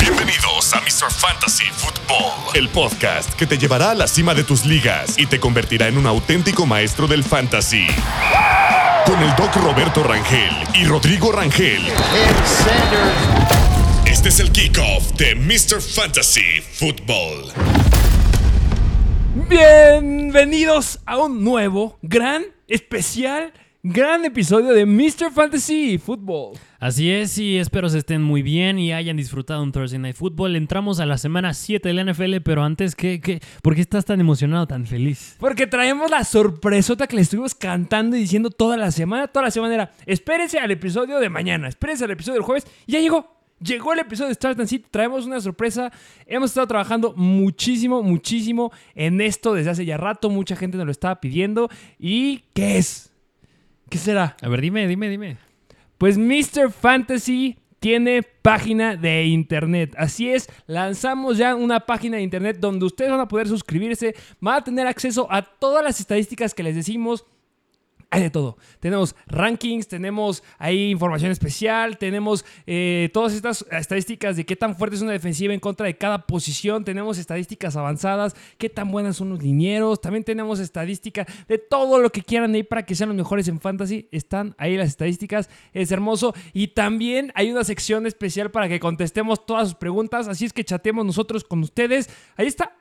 Bienvenidos a Mr. Fantasy Football, el podcast que te llevará a la cima de tus ligas y te convertirá en un auténtico maestro del fantasy. Con el doc Roberto Rangel y Rodrigo Rangel. Este es el kickoff de Mr. Fantasy Football. Bienvenidos a un nuevo, gran, especial, gran episodio de Mr. Fantasy Football. Así es, y espero se estén muy bien y hayan disfrutado un Thursday Night Football. Entramos a la semana 7 de la NFL, pero antes, ¿qué, qué? ¿por qué estás tan emocionado, tan feliz? Porque traemos la sorpresota que le estuvimos cantando y diciendo toda la semana. Toda la semana era, espérense al episodio de mañana, espérense al episodio del jueves. Y ya llegó. Llegó el episodio de Start and Sit, traemos una sorpresa. Hemos estado trabajando muchísimo, muchísimo en esto desde hace ya rato. Mucha gente nos lo estaba pidiendo. ¿Y qué es? ¿Qué será? A ver, dime, dime, dime. Pues Mr. Fantasy tiene página de internet. Así es, lanzamos ya una página de internet donde ustedes van a poder suscribirse, van a tener acceso a todas las estadísticas que les decimos. Hay de todo. Tenemos rankings, tenemos ahí información especial, tenemos eh, todas estas estadísticas de qué tan fuerte es una defensiva en contra de cada posición, tenemos estadísticas avanzadas, qué tan buenas son los linieros, también tenemos estadística de todo lo que quieran ahí para que sean los mejores en fantasy. Están ahí las estadísticas, es hermoso. Y también hay una sección especial para que contestemos todas sus preguntas, así es que chatemos nosotros con ustedes. Ahí está,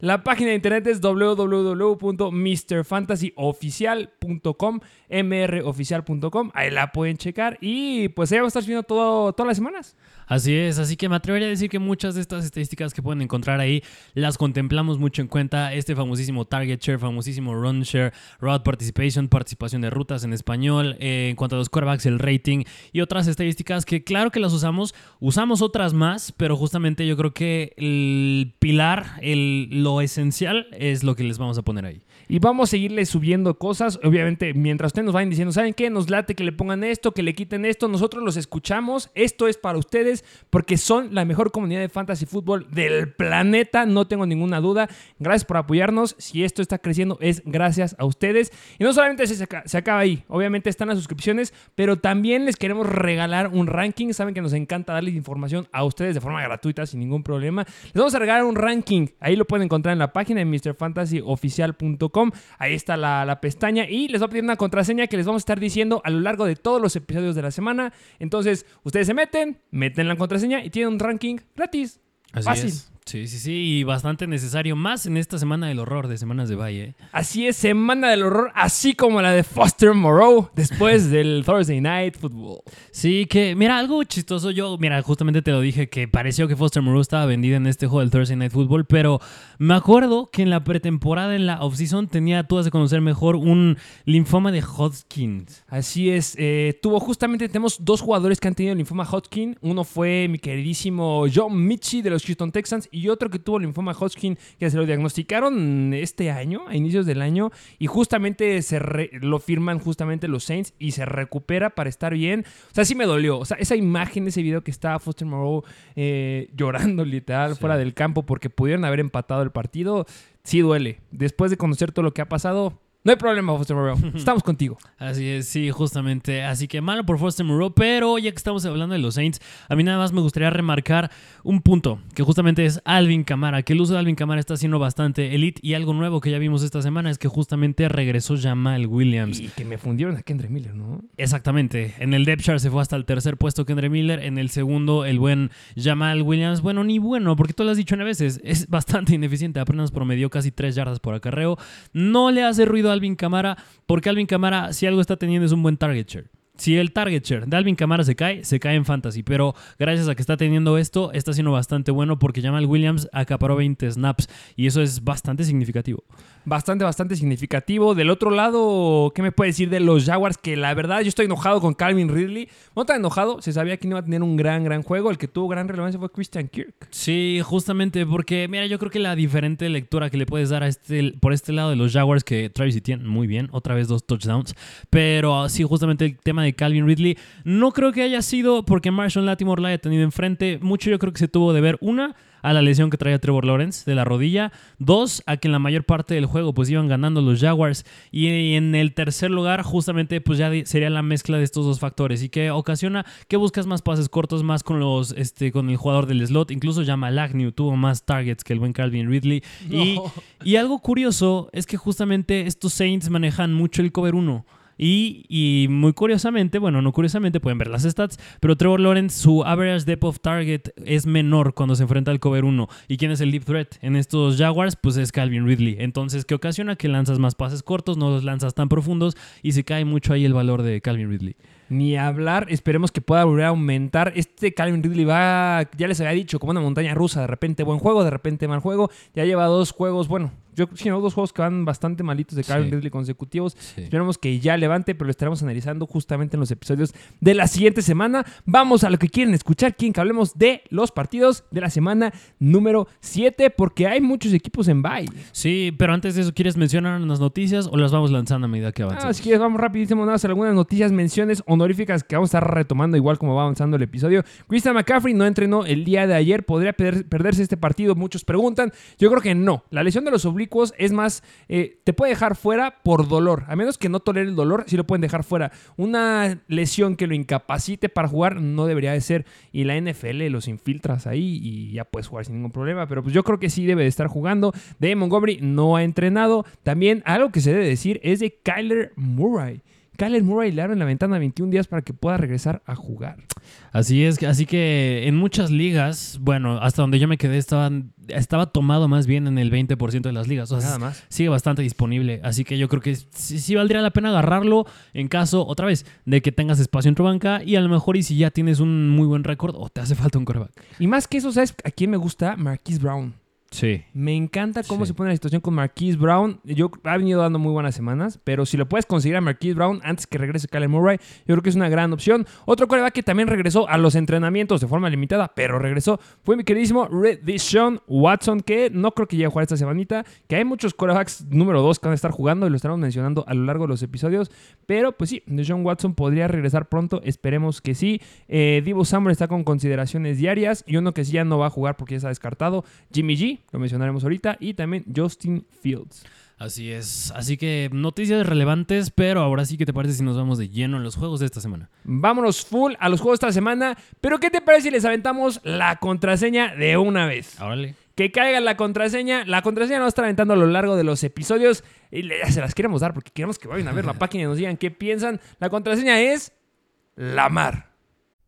La página de internet es www.mrfantasyoficial.com, mroficial.com. Ahí la pueden checar y pues ahí vamos a estar subiendo todo, todas las semanas. Así es, así que me atrevería a decir que muchas de estas estadísticas que pueden encontrar ahí las contemplamos mucho en cuenta. Este famosísimo Target Share, famosísimo Run Share, Route Participation, participación de rutas en español, eh, en cuanto a los quarterbacks, el rating y otras estadísticas que claro que las usamos, usamos otras más, pero justamente yo creo que el pilar, el, lo esencial es lo que les vamos a poner ahí. Y vamos a seguirle subiendo cosas. Obviamente, mientras ustedes nos vayan diciendo, ¿saben qué? Nos late que le pongan esto, que le quiten esto. Nosotros los escuchamos. Esto es para ustedes porque son la mejor comunidad de fantasy fútbol del planeta. No tengo ninguna duda. Gracias por apoyarnos. Si esto está creciendo, es gracias a ustedes. Y no solamente se, aca- se acaba ahí. Obviamente están las suscripciones, pero también les queremos regalar un ranking. Saben que nos encanta darles información a ustedes de forma gratuita, sin ningún problema. Les vamos a regalar un ranking. Ahí lo pueden encontrar en la página de MrFantasyOficial.com. Ahí está la, pestaña y les voy a pedir una contraseña que les vamos a estar diciendo a lo largo de todos los episodios de la semana. Entonces, ustedes se meten, meten la contraseña y tienen un ranking gratis. Así Fácil. es. Sí, sí, sí, y bastante necesario, más en esta semana del horror de Semanas de Valle. Así es, semana del horror, así como la de Foster Moreau después del Thursday Night Football. Sí, que, mira, algo chistoso. Yo, mira, justamente te lo dije que pareció que Foster Moreau estaba vendida en este juego del Thursday Night Football, pero me acuerdo que en la pretemporada, en la offseason, tenía, tú has de conocer mejor, un linfoma de Hodgkins. Así es, eh, tuvo justamente, tenemos dos jugadores que han tenido linfoma Hodgkin. Uno fue mi queridísimo John Mitchie de los Houston Texans y otro que tuvo linfoma Hodgkin que se lo diagnosticaron este año, a inicios del año, y justamente se re- lo firman justamente los Saints y se recupera para estar bien. O sea, sí me dolió. O sea, esa imagen, ese video que estaba Foster Moreau eh, llorando literal Sí. fuera del campo porque pudieron haber empatado el partido, sí duele. Después de conocer todo lo que ha pasado, no hay problema, Foster Moreau. Estamos contigo. Así es, sí, justamente. Así que malo por Foster Moreau, pero ya que estamos hablando de los Saints, a mí nada más me gustaría remarcar un punto, que justamente es Alvin Kamara, que el uso de Alvin Kamara está siendo bastante elite y algo nuevo que ya vimos esta semana es que justamente regresó Jamal Williams. Y que me fundieron a Kendra Miller, ¿no? Exactamente. En el depth chart se fue hasta el tercer puesto Kendra Miller. En el segundo, el buen Jamal Williams. Bueno, ni bueno, porque tú lo has dicho nueve veces. Es bastante ineficiente. Apenas promedió casi tres yardas por acarreo. No le hace ruido a Alvin Kamara, porque Alvin Kamara, si algo está teniendo, es un buen target share. si el target share de Alvin Kamara se cae, se cae en fantasy, pero gracias a que está teniendo esto, está siendo bastante bueno porque Jamal Williams acaparó 20 snaps y eso es bastante significativo. Bastante, bastante significativo. Del otro lado, ¿qué me puede decir de los Jaguars? Que la verdad yo estoy enojado con Calvin Ridley. No tan enojado, se sabía que no iba a tener un gran, gran juego. El que tuvo gran relevancia fue Christian Kirk. Sí, justamente porque, mira, yo creo que la diferente lectura que le puedes dar a este, por este lado de los Jaguars, que Travis Etienne, muy bien, otra vez dos touchdowns, pero sí, justamente el tema de Calvin Ridley, no creo que haya sido porque Marshall Latimore la haya tenido enfrente, mucho yo creo que se tuvo de ver una a la lesión que traía Trevor Lawrence de la rodilla. Dos, a que en la mayor parte del juego pues iban ganando los Jaguars. Y en el tercer lugar, justamente pues ya sería la mezcla de estos dos factores. Y que ocasiona que buscas más pases cortos, más con los este con el jugador del slot. Incluso Jamal Agnew tuvo más targets que el buen Calvin Ridley. Y, y algo curioso es que justamente estos Saints manejan mucho el cover 1. Y, muy curiosamente, bueno, no curiosamente, pueden ver las stats, pero Trevor Lawrence, su average depth of target es menor cuando se enfrenta al cover 1. ¿Y quién es el deep threat en estos Jaguars? Pues es Calvin Ridley. Entonces, ¿qué ocasiona? Que lanzas más pases cortos, no los lanzas tan profundos y se cae mucho ahí el valor de Calvin Ridley. Ni hablar, esperemos que pueda volver a aumentar. Este Calvin Ridley va, ya les había dicho, como una montaña rusa, de repente buen juego, de repente mal juego. Ya lleva dos juegos, bueno, yo sí, dos juegos que van bastante malitos de Calvin Ridley consecutivos. Esperemos que ya levante, pero lo estaremos analizando justamente en los episodios de la siguiente semana. Vamos a lo que quieren escuchar, quieren que hablemos de los partidos de la semana número 7, porque hay muchos equipos en bye. Sí, pero antes de eso, ¿quieres mencionar unas noticias o las vamos lanzando a medida que avanzamos? Así que vamos rapidísimo a hacer algunas noticias, menciones honoríficas que vamos a estar retomando igual como va avanzando el episodio. Christian McCaffrey no entrenó el día de ayer, ¿podría perderse este partido? Muchos preguntan. Yo creo que no. La lesión de los oblicuos es más, eh, te puede dejar fuera por dolor. A menos que no tolere el dolor, sí lo pueden dejar fuera. Una lesión que lo incapacite para jugar no debería de ser. Y la NFL los infiltras ahí y ya puedes jugar sin ningún problema. Pero pues yo creo que sí debe de estar jugando. De Montgomery no ha entrenado. También algo que se debe decir es de Kyler Murray. Kyler Murray le en la ventana 21 días para que pueda regresar a jugar. Así es, así que en muchas ligas, bueno, hasta donde yo me quedé estaba tomado más bien en el 20% de las ligas. O sea, Nada más. Sigue bastante disponible, así que yo creo que sí, valdría la pena agarrarlo en caso, otra vez, de que tengas espacio en tu banca y a lo mejor y si ya tienes un muy buen récord o te hace falta un coreback. Y más que eso, ¿sabes a quién me gusta? Marquise Brown. Sí. Me encanta cómo se pone la situación con Marquise Brown. Yo ha venido dando muy buenas semanas, pero si lo puedes conseguir a Marquise Brown antes que regrese Kyler Murray, yo creo que es una gran opción. Otro coreback que también regresó a los entrenamientos de forma limitada, pero regresó, fue mi queridísimo Deshaun Watson, que no creo que llegue a jugar esta semanita, que hay muchos corebacks número 2 que van a estar jugando y lo estaremos mencionando a lo largo de los episodios, pero pues sí, Deshaun Watson podría regresar pronto, esperemos que sí. Eh, Divo Samuel está con consideraciones diarias y uno que sí ya no va a jugar porque ya está descartado, Jimmy G, lo mencionaremos ahorita, y también Justin Fields. Así es. Así que noticias relevantes, pero ahora sí que te parece si nos vamos de lleno en los juegos de esta semana. Vámonos full a los juegos de esta semana. Pero ¿qué te parece si les aventamos la contraseña de una vez? Órale. Que caiga la contraseña. La contraseña nos estar aventando a lo largo de los episodios. Y ya se las queremos dar porque queremos que vayan a ver la página y nos digan qué piensan. La contraseña es Lamar.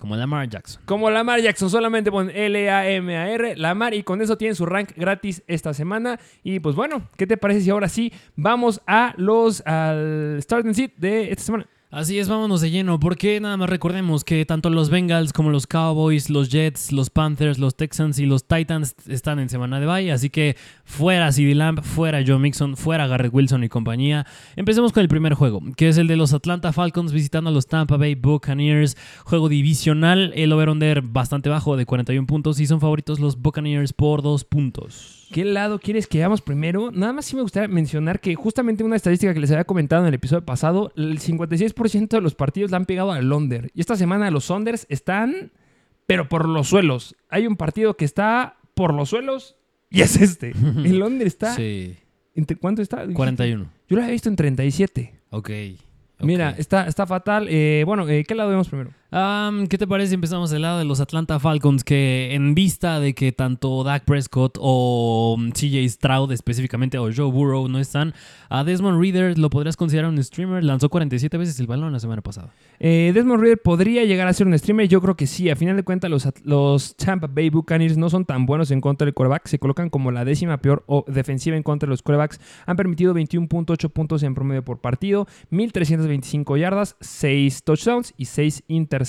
Como Lamar Jackson. Como Lamar Jackson, solamente pon L-A-M-A-R, Lamar, y con eso tienen su rank gratis esta semana. Y pues bueno, ¿qué te parece si ahora sí vamos a los al starting seat de esta semana? Así es, vámonos de lleno, porque nada más recordemos que tanto los Bengals como los Cowboys, los Jets, los Panthers, los Texans y los Titans están en semana de bye, así que fuera CD Lamb, fuera Joe Mixon, fuera Garrett Wilson y compañía. Empecemos con el primer juego, que es el de los Atlanta Falcons visitando a los Tampa Bay Buccaneers, juego divisional, el over-under bastante bajo de 41 puntos y son favoritos los Buccaneers por 2 puntos. ¿Qué lado quieres que veamos primero? Nada más sí me gustaría mencionar que justamente una estadística que les había comentado en el episodio pasado, el 56% de los partidos la han pegado al under. Y esta semana los Sonders están, pero por los suelos. Hay un partido que está por los suelos y es este. El under está... Sí. ¿Entre cuánto está? 41. Yo lo había visto en 37. Ok. Mira, Ok. está, está fatal. Eh, bueno, eh, ¿qué lado vemos primero? ¿Qué te parece si empezamos del lado de los Atlanta Falcons? Que en vista de que tanto Dak Prescott o mm, CJ Stroud específicamente o Joe Burrow no están, a Desmond Reader lo podrías considerar un streamer. Lanzó 47 veces el balón la semana pasada. Eh, Desmond Reader podría llegar a ser un streamer. Yo creo que sí. A final de cuentas, los, los Tampa Bay Buccaneers no son tan buenos en contra del quarterback. Se colocan como la décima peor defensiva en contra de los quarterbacks. Han permitido 21.8 puntos en promedio por partido, 1.325 yardas, 6 touchdowns y 6 intercepciones.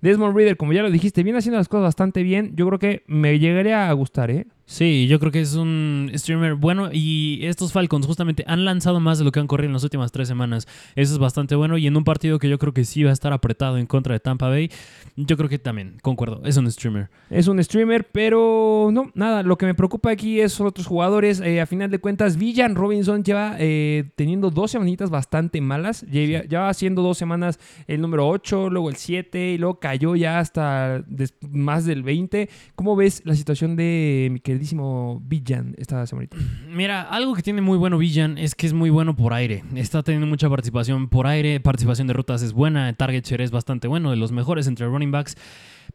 Desmond Reader, como ya lo dijiste, viene haciendo las cosas bastante bien. Yo creo que me llegaría a gustar, ¿eh? Sí, yo creo que es un streamer bueno y estos Falcons justamente han lanzado más de lo que han corrido en las últimas tres semanas. Eso es bastante bueno y en un partido que yo creo que sí va a estar apretado en contra de Tampa Bay, yo creo que también, concuerdo, es un streamer. Es un streamer, pero no, nada. Lo que me preocupa aquí es otros jugadores. Eh, a final de cuentas, Villan Robinson lleva eh, teniendo dos semanitas bastante malas. Lleva, lleva haciendo dos semanas el número 8, luego el 7, y luego cayó ya hasta más del 20. ¿Cómo ves la situación de mi queridísimo Villan esta semanita? Mira, algo que tiene muy bueno Villan es que es muy bueno por aire. Está teniendo mucha participación por aire, participación de rutas es buena, target share es bastante bueno, de los mejores entre running backs.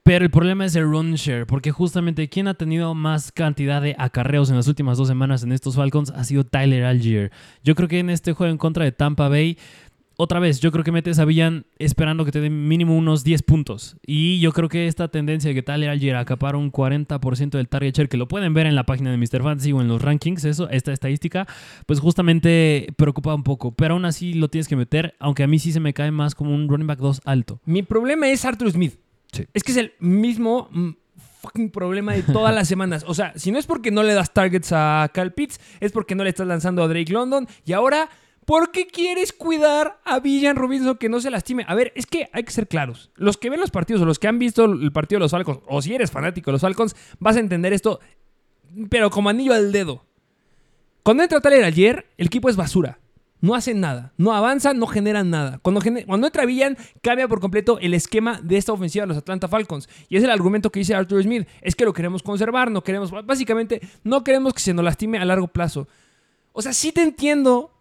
Pero el problema es el run share, porque justamente quien ha tenido más cantidad de acarreos en las últimas dos semanas en estos Falcons ha sido Tyler Algier. Yo creo que en este juego en contra de Tampa Bay, otra vez, yo creo que metes a Villan esperando que te den mínimo unos 10 puntos. Y yo creo que esta tendencia de que Tyler Algier acapara un 40% del target share, que lo pueden ver en la página de Mr. Fantasy o en los rankings, eso, esta estadística, pues justamente preocupa un poco. Pero aún así lo tienes que meter, aunque a mí sí se me cae más como un running back 2 alto. Mi problema es Arthur Smith. Sí. Es que es el mismo mm, fucking problema de todas las semanas. O sea, si no es porque no le das targets a Cal Pitts, es porque no le estás lanzando a Drake London. Y ahora, ¿por qué quieres cuidar a Villan Robinson que no se lastime? A ver, es que hay que ser claros. Los que ven los partidos o los que han visto el partido de los Falcons, o si eres fanático de los Falcons, vas a entender esto, pero como anillo al dedo. Cuando entra Tyler ayer, el equipo es basura. No hacen nada, no avanzan, no generan nada. Cuando, cuando entra Villan, cambia por completo el esquema de esta ofensiva de los Atlanta Falcons. Y es el argumento que dice Arthur Smith. Es que lo queremos conservar, no queremos, básicamente, no queremos que se nos lastime a largo plazo. O sea, sí te entiendo,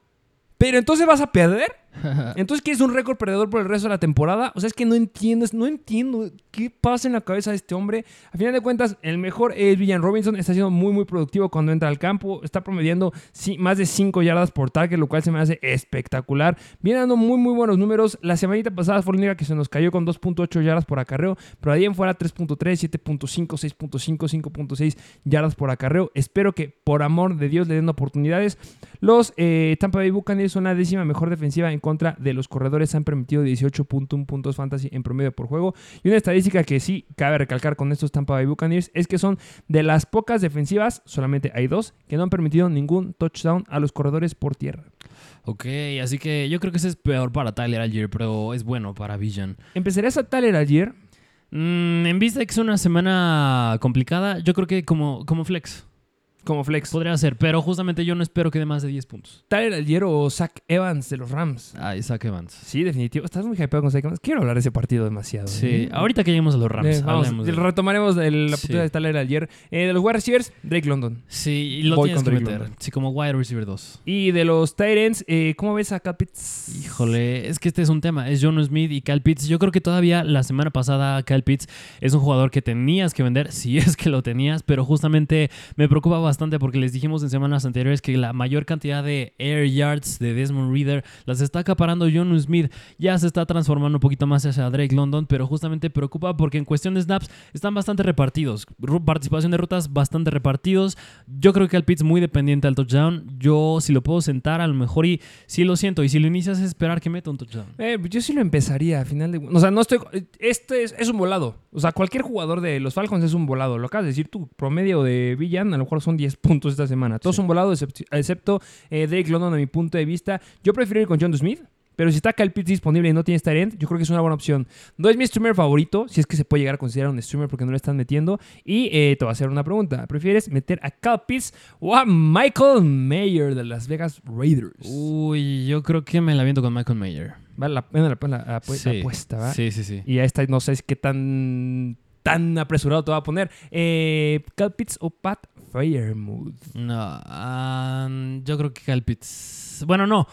pero entonces vas a perder. Entonces quieres un récord perdedor por el resto de la temporada. O sea, es que no entiendes, no entiendo qué pasa en la cabeza de este hombre. A final de cuentas, el mejor es Villan Robinson. Está siendo muy, muy productivo cuando entra al campo. Está promediando más de 5 yardas por target, lo cual se me hace espectacular. Viene dando muy, muy buenos números. La semanita pasada fue la única que se nos cayó con 2.8 yardas por acarreo. Pero ahí en fuera 3.3, 7.5, 6.5, 5.6 yardas por acarreo. Espero que por amor de Dios le den oportunidades. Los eh, Tampa Bay Buccaneers son la décima mejor defensiva en contra de los corredores. Han permitido 18.1 puntos fantasy en promedio por juego. Y una estadística que sí cabe recalcar con estos Tampa Bay Buccaneers es que son de las pocas defensivas, solamente hay dos, que no han permitido ningún touchdown a los corredores por tierra. Ok, así que yo creo que ese es peor para Tyler Algier, pero es bueno para Villan. Empezarías a Tyler ayer. Mm, en vista de que es una semana complicada, yo creo que como, como flex Como flex. podría ser, pero justamente yo no espero que dé más de 10 puntos. Tyler ayer o Zach Evans de los Rams. Ah, Isaac Evans. Sí, definitivo. Estás muy hypeado con Zach Evans. Quiero hablar de ese partido demasiado. Sí, ¿eh? ahorita que lleguemos a los Rams, Eh, vamos, de- retomaremos el- la Sí. de Tyler ayer. Eh, de los wide receivers, Drake London. Sí, y lo Voy tienes que meter. London. Sí, como wide receiver 2. Y de los Titans, eh, ¿cómo ves a Capitz? Híjole, es que este es un tema. Es John Smith y Cal Pitts. Yo creo que todavía la semana pasada Cal Pitts es un jugador que tenías que vender, si es que lo tenías, pero justamente me preocupa bastante porque les dijimos en semanas anteriores que la mayor cantidad de air yards de Desmond Reader las está acaparando John Smith. Ya se está transformando un poquito más hacia Drake London, pero justamente preocupa porque en cuestión de snaps están bastante repartidos. Participación de rutas bastante repartidos. Yo creo que Cal Pitts muy dependiente al touchdown. Yo si lo puedo sentar a lo mejor y si lo siento. Y si lo inicias es esperar que meta un touchdown. Eh, yo sí lo empezaría a final de... O sea, no estoy... Este es, es un volado. O sea, cualquier jugador de los Falcons es un volado. Lo acabas de decir tú. Promedio de Villan a lo mejor son 10 puntos esta semana. Todos son volados excepto, eh, Drake London a mi punto de vista. Yo prefiero ir con John Smith. Pero si está Kyle Pitts disponible y no tiene Tyrant, yo creo que es una buena opción. No es mi streamer favorito, si es que se puede llegar a considerar un streamer porque no le están metiendo. Y eh, te voy a hacer una pregunta. ¿Prefieres meter a Kyle Pitts o a Michael Mayer de Las Vegas Raiders? Uy, yo creo que me la viento con Michael Mayer. Vale la pena la, la- la- la Sí. apuesta, ¿va? Sí, sí, sí. Y a esta no sé qué tan, tan apresurado te va a poner. Eh, Pitts o Pat Fairmouth. No, ah, yo creo que Cal Pitts. Bueno, no.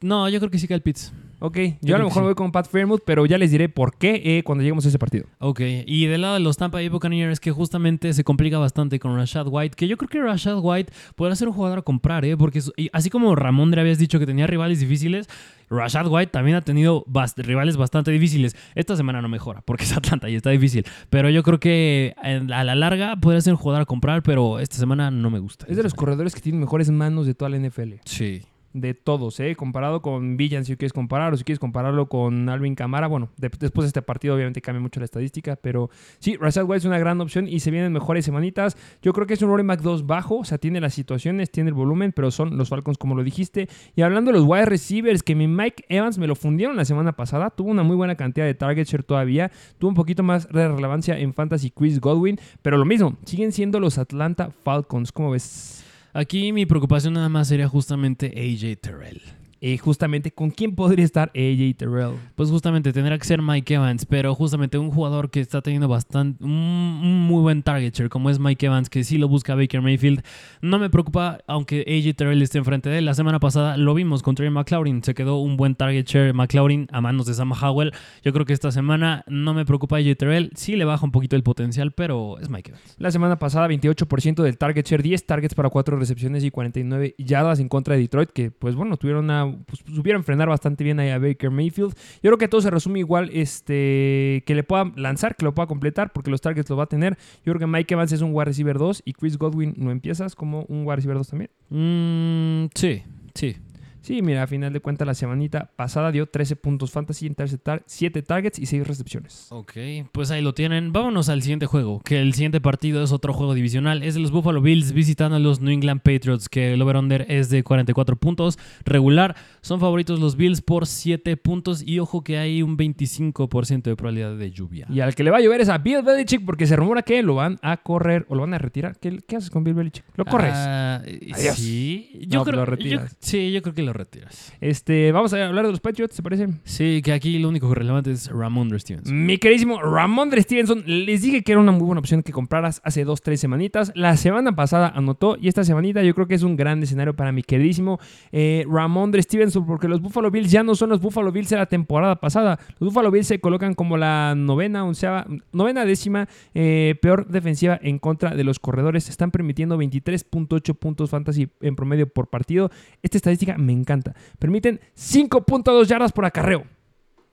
No, yo creo que sí Pitts. Ok, yo, a lo mejor sí. voy con Pat Fairmouth, pero ya les diré por qué eh, cuando lleguemos a ese partido. Ok, y del lado de los Tampa Bay Buccaneers que justamente se complica bastante con Rashad White, que yo creo que Rashad White podrá ser un jugador a comprar, ¿eh? Porque así como Ramondre habías dicho que tenía rivales difíciles, Rashad White también ha tenido rivales bastante difíciles. Esta semana no mejora porque es Atlanta y está difícil, pero yo creo que a la larga podría ser un jugador a comprar, pero esta semana no me gusta. Es de los corredores que tienen mejores manos de toda la NFL. Sí. De todos, ¿eh? Comparado con Villan, si quieres comparar, o si quieres compararlo con Alvin Camara. Bueno, de- después de este partido, obviamente cambia mucho la estadística, pero sí, Rashad White es una gran opción y se vienen mejores semanitas. Yo creo que es un running back 2 bajo, o sea, tiene las situaciones, tiene el volumen, pero son los Falcons, como lo dijiste. Y hablando de los wide receivers, que mi Mike Evans me lo fundieron la semana pasada, tuvo una muy buena cantidad de target share todavía, tuvo un poquito más de relevancia en Fantasy Chris Godwin, pero lo mismo, siguen siendo los Atlanta Falcons, ¿cómo ves? Aquí mi preocupación nada más sería justamente AJ Terrell. Eh, justamente, ¿con quién podría estar AJ Terrell? Pues justamente tendrá que ser Mike Evans, pero justamente un jugador que está teniendo bastante un, un muy buen target share como es Mike Evans, que sí lo busca Baker Mayfield, no me preocupa aunque AJ Terrell esté enfrente de él. La semana pasada lo vimos con Trey McLaurin, se quedó un buen target share McLaurin a manos de Sam Howell. Yo creo que esta semana no me preocupa AJ Terrell, sí le baja un poquito el potencial, pero es Mike Evans. La semana pasada, 28% del target share, 10 targets para 4 recepciones y 49 yardas en contra de Detroit, que pues bueno, tuvieron una, pues, supieron frenar bastante bien ahí a Baker Mayfield. Yo creo que todo se resume igual, este, que le pueda lanzar, que lo pueda completar, porque los targets lo va a tener. Yo creo que Mike Evans es un wide receiver 2 y Chris Godwin lo empiezas como un wide receiver 2 también. Mm, sí, sí. Sí, mira, a final de cuentas la semanita pasada dio 13 puntos fantasy, interceptar 7 targets y 6 recepciones. Ok, pues ahí lo tienen. Vámonos al siguiente juego, que el siguiente partido es otro juego divisional. Es de los Buffalo Bills visitando a los New England Patriots, que el over-under es de 44 puntos. Regular, son favoritos los Bills por 7 puntos y ojo que hay un 25% de probabilidad de lluvia. Y al que le va a llover es a Bill Belichick porque se rumora que lo van a correr o lo van a retirar. ¿Qué, qué haces con Bill Belichick? ¿Lo corres? Ah, Adiós. Sí, yo No, creo, lo yo- retiras. sí, yo creo que lo retiras. Este, vamos a hablar de los Patriots, ¿te parece? Sí, que aquí lo único relevante es Ramondre Stevens. Mi queridísimo Ramondre Stevenson, les dije que era una muy buena opción que compraras hace dos, tres semanitas. La semana pasada anotó y esta semanita yo creo que es un gran escenario para mi queridísimo eh, Ramondre Stevenson porque los Buffalo Bills ya no son los Buffalo Bills de la temporada pasada. Los Buffalo Bills se colocan como la novena, onceava, novena décima eh, peor defensiva en contra de los corredores. Están permitiendo 23.8 puntos fantasy en promedio por partido. Esta estadística me encanta. Permiten 5.2 yardas por acarreo.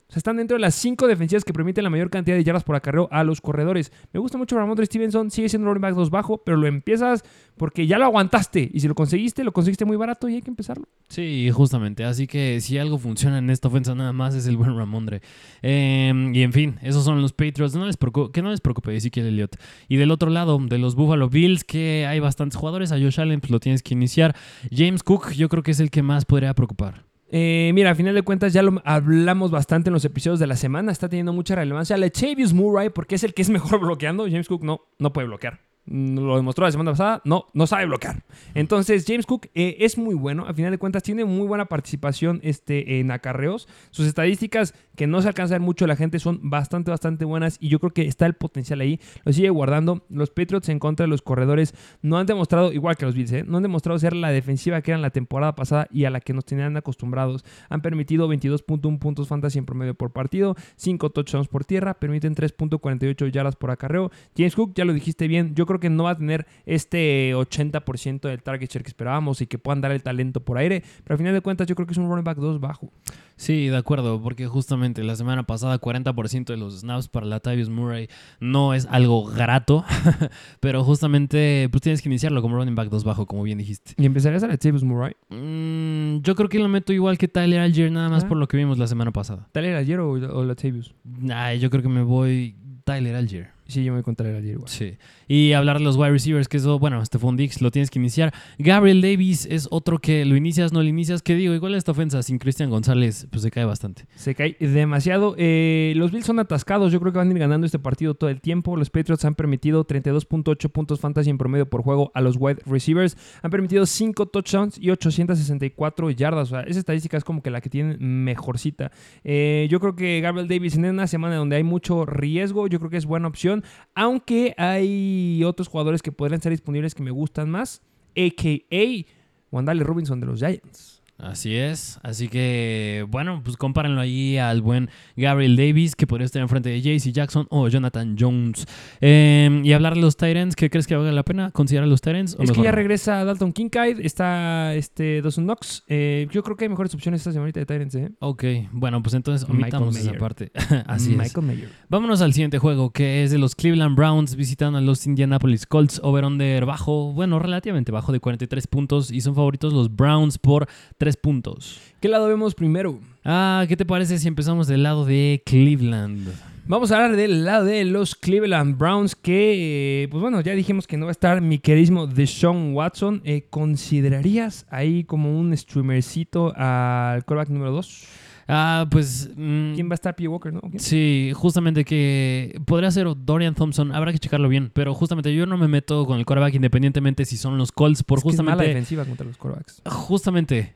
O sea, están dentro de las cinco defensivas que permiten la mayor cantidad de yardas por acarreo a los corredores. Me gusta mucho Ramondre Stevenson, sigue siendo un running back 2 bajo, pero lo empiezas porque ya lo aguantaste. Y si lo conseguiste, lo conseguiste muy barato y hay que empezarlo. Sí, justamente. Así que si algo funciona en esta ofensa nada más es el buen Ramondre. Eh, y en fin, esos son los Patriots. No les que no les preocupe Ezequiel Elliott. Y del otro lado, de los Buffalo Bills, que hay bastantes jugadores. A Josh Allen pues, lo tienes que iniciar. James Cook yo creo que es el que más podría preocupar. Eh, mira, a final de cuentas ya lo hablamos bastante en los episodios de la semana. Está teniendo mucha relevancia. Latavius Murray, porque es el que es mejor bloqueando. James Cook no, no puede bloquear. Lo demostró la semana pasada. No, no sabe bloquear. Entonces, James Cook eh, es muy bueno. A final de cuentas, tiene muy buena participación este, en acarreos. Sus estadísticas, que no se alcanzan mucho la gente, son bastante, bastante buenas. Y yo creo que está el potencial ahí. Lo sigue guardando. Los Patriots en contra de los corredores no han demostrado, igual que los Bills, ¿eh? no han demostrado ser la defensiva que eran la temporada pasada y a la que nos tenían acostumbrados. Han permitido 22.1 puntos fantasy en promedio por partido, 5 touchdowns por tierra, permiten 3.48 yardas por acarreo. James Cook, ya lo dijiste bien, yo creo que no va a tener este 80% del target share que esperábamos y que puedan dar el talento por aire, pero al final de cuentas yo creo que es un running back 2 bajo. Sí, de acuerdo, porque justamente la semana pasada 40% de los snaps para Latavius Murray no es algo grato, pero justamente pues tienes que iniciarlo como running back 2 bajo, como bien dijiste. ¿Y empezarías a Latavius Murray? Mm, yo creo que lo meto igual que Tyler Algier, nada más Ah. por lo que vimos la semana pasada. ¿Tyler Algier o, o Latavius? Ay, yo creo que me voy Tyler Algier. Sí, yo me voy con Tyler Algier igual. Sí. Y hablar de los wide receivers, que eso, bueno, Stephon Dix lo tienes que iniciar. Gabriel Davis es otro que lo inicias, no lo inicias. Que digo, igual esta ofensa sin Cristian González, pues se cae bastante. Se cae demasiado. Eh, los Bills son atascados. Yo creo que van a ir ganando este partido todo el tiempo. Los Patriots han permitido 32.8 puntos fantasy en promedio por juego a los wide receivers. Han permitido 5 touchdowns y 864 yardas. O sea, esa estadística es como que la que tienen mejorcita. Eh, yo creo que Gabriel Davis en una semana donde hay mucho riesgo, yo creo que es buena opción. Aunque hay otros jugadores que podrían estar disponibles que me gustan más. A.K.A. Wandale Robinson de los Giants. Así es. Así que, bueno, pues compárenlo ahí al buen Gabriel Davis, que podría estar enfrente de JC Jackson o Jonathan Jones. Eh, y hablar de los Tyrants, ¿qué crees que valga la pena considerar los Tyrants? Es que ya regresa Dalton Kincaid, está este Dawson Knox. Eh, yo creo que hay mejores opciones esta semanita de Tyrants, ¿eh? Ok, bueno, pues entonces omitamos esa parte. Así es. Michael Mayer. Vámonos al siguiente juego, que es de los Cleveland Browns visitando a los Indianapolis Colts. Over-under bajo, bueno, relativamente bajo de 43 puntos. Y son favoritos los Browns por 3 puntos. ¿Qué lado vemos primero? Ah, ¿qué te parece si empezamos del lado de Cleveland? Vamos a hablar del lado de los Cleveland Browns, que, eh, pues bueno, ya dijimos que no va a estar mi queridísimo Deshaun Watson. Eh, ¿Considerarías ahí como un streamercito al quarterback número 2? Ah, pues... mm, ¿Quién va a estar? P. Walker, ¿no? ¿Quién? Sí, justamente que podría ser Dorian Thompson, habrá que checarlo bien, pero justamente yo no me meto con el quarterback independientemente si son los Colts por Es que es mala justamente defensiva contra los quarterbacks. justamente,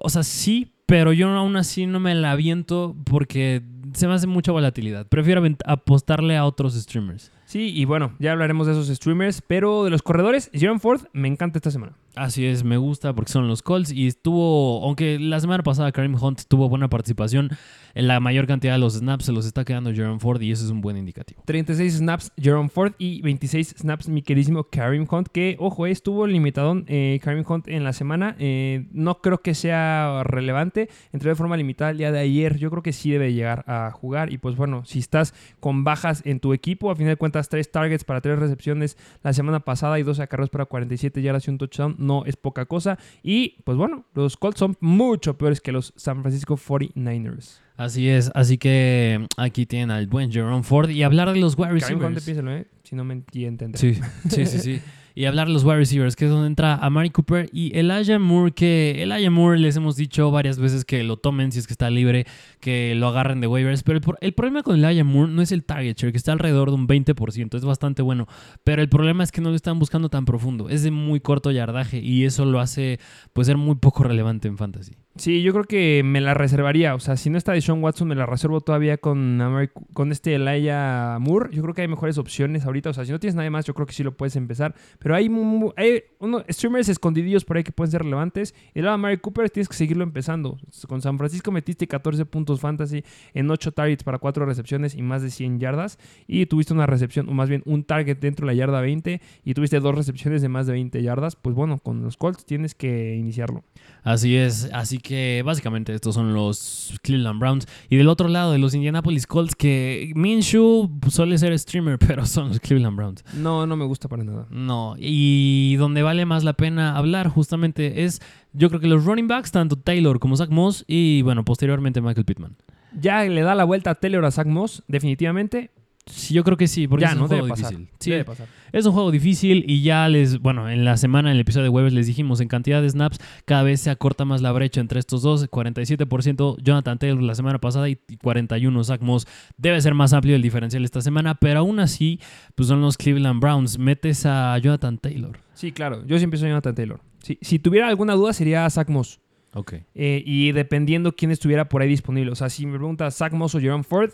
o sea, sí, pero yo aún así no me la aviento porque se me hace mucha volatilidad. Prefiero apostarle a otros streamers. Sí, y bueno, ya hablaremos de esos streamers, pero de los corredores, Jerome Ford me encanta esta semana. Así es, me gusta porque son los Colts y estuvo, aunque la semana pasada Kareem Hunt tuvo buena participación, en la mayor cantidad de los snaps se los está quedando Jerome Ford y eso es un buen indicativo. 36 snaps Jerome Ford y 26 snaps mi queridísimo Kareem Hunt, que ojo, eh, estuvo limitadón eh, Kareem Hunt en la semana. Eh, no creo que sea relevante. Entró de forma limitada el día de ayer. Yo creo que sí debe llegar a jugar. Y pues bueno, si estás con bajas en tu equipo, a final de cuentas, tres targets para tres recepciones la semana pasada y dos acarreos para 47 yardas y un touchdown, no es poca cosa. Y pues bueno, los Colts son mucho peores que los San Francisco 49ers. Así es, así que aquí tienen al buen Jerome Ford y hablar de los wide receivers. ¿eh? Si no me entienden. Sí, sí, sí, sí. Y hablar de los wide receivers, que es donde entra Amari Cooper y Elijah Moore, que Elijah Moore les hemos dicho varias veces que lo tomen si es que está libre, que lo agarren de waivers, pero el, el problema con Elijah Moore no es el target share, que está alrededor de un 20%, es bastante bueno, pero el problema es que no lo están buscando tan profundo, es de muy corto yardaje y eso lo hace pues ser muy poco relevante en fantasy. Sí, yo creo que me la reservaría. O sea, si no está Deshaun Watson, me la reservo todavía con, con este Elijah Moore. Yo creo que hay mejores opciones ahorita. O sea, si no tienes nadie más, yo creo que sí lo puedes empezar. Pero hay, hay unos streamers escondidillos por ahí que pueden ser relevantes. El lado de Amari Cooper tienes que seguirlo empezando. Con San Francisco metiste 14 puntos fantasy en 8 targets para 4 recepciones y más de 100 yardas. Y tuviste una recepción, o más bien un target dentro de la yarda 20. Y tuviste dos recepciones de más de 20 yardas. Pues bueno, con los Colts tienes que iniciarlo. Así es, así que básicamente estos son los Cleveland Browns. Y del otro lado, de los Indianapolis Colts, que Minshew suele ser streamer, pero son los Cleveland Browns. No, no me gusta para nada. No, y donde vale más la pena hablar justamente es, yo creo que los running backs, tanto Taylor como Zach Moss y bueno, posteriormente Michael Pittman. Ya le da la vuelta a Taylor a Zach Moss, definitivamente. Sí, yo creo que sí, porque ya, es un no juego debe pasar. difícil. Sí, Debe pasar. es un juego difícil y ya les, bueno, en la semana, en el episodio de Weber les dijimos, en cantidad de snaps, cada vez se acorta más la brecha entre estos dos, 47% Jonathan Taylor la semana pasada y 41 Zach Moss. Debe ser más amplio el diferencial esta semana, pero aún así, pues son los Cleveland Browns. Metes a Jonathan Taylor. Sí, claro. Yo siempre soy Jonathan Taylor. Sí, si tuviera alguna duda, sería Zach Moss. Ok. Eh, y dependiendo quién estuviera por ahí disponible. O sea, si me preguntas Zach Moss o Jerome Ford,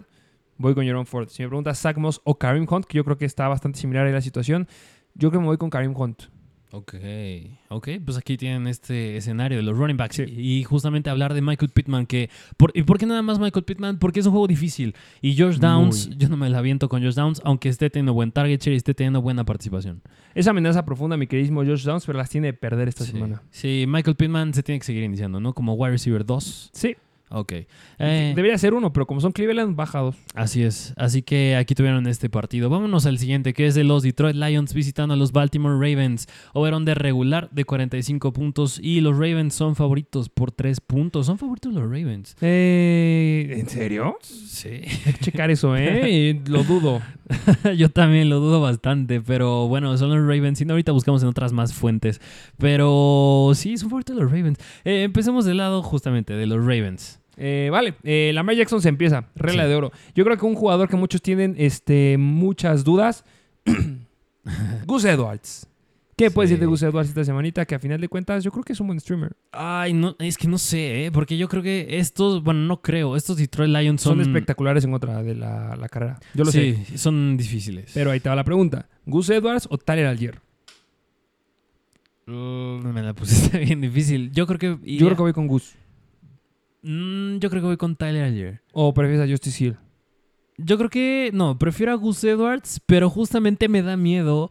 voy con Jerome Ford. Si me preguntas Zach Moss o Kareem Hunt, que yo creo que está bastante similar ahí la situación, yo creo que me voy con Kareem Hunt. Ok, ok, pues aquí tienen este escenario de los running backs Sí. y justamente hablar de Michael Pittman que por, ¿y por qué nada más Michael Pittman? Porque es un juego difícil y Josh Downs, yo no me la aviento con Josh Downs aunque esté teniendo buen target share y esté teniendo buena participación. Esa amenaza profunda, mi queridísimo Josh Downs, pero las tiene de perder esta sí. semana. Sí, Michael Pittman se tiene que seguir iniciando, ¿no? Como wide receiver 2. Sí, Ok. Eh, debería ser uno, pero como son Cleveland, baja dos. Así es. Así que aquí tuvieron este partido. Vámonos al siguiente, que es de los Detroit Lions visitando a los Baltimore Ravens. Over de regular de 45 puntos. Y los Ravens son favoritos por 3 puntos. Son favoritos los Ravens. Eh, ¿En serio? Sí. Hay que checar eso, ¿eh? Lo dudo. Yo también lo dudo bastante. Pero bueno, son los Ravens. Y no, ahorita buscamos en otras más fuentes. Pero sí, son favoritos los Ravens. Eh, empecemos del lado justamente de los Ravens. Eh, vale, eh, Lamar Jackson se empieza, regla Sí. de oro. Yo creo que un jugador que muchos tienen este, muchas dudas, Gus Edwards. ¿Qué puedes Sí. decir de Gus Edwards esta semanita? Que a final de cuentas yo creo que es un buen streamer. Ay, no, es que no sé, ¿eh? Porque yo creo que estos, bueno, no creo. Estos Detroit Lions Son, son, espectaculares en otra de la, la carrera. Yo lo sí, sé. son difíciles. Pero ahí te va la pregunta. ¿Gus Edwards o Tyler Algier? Mm, me la pusiste bien difícil. Yo creo que. Yo creo que voy con Gus. Mm, yo creo que voy con Tyler Algier. ¿O prefieres a Justice Hill? Yo creo que. No, prefiero a Gus Edwards, pero justamente me da miedo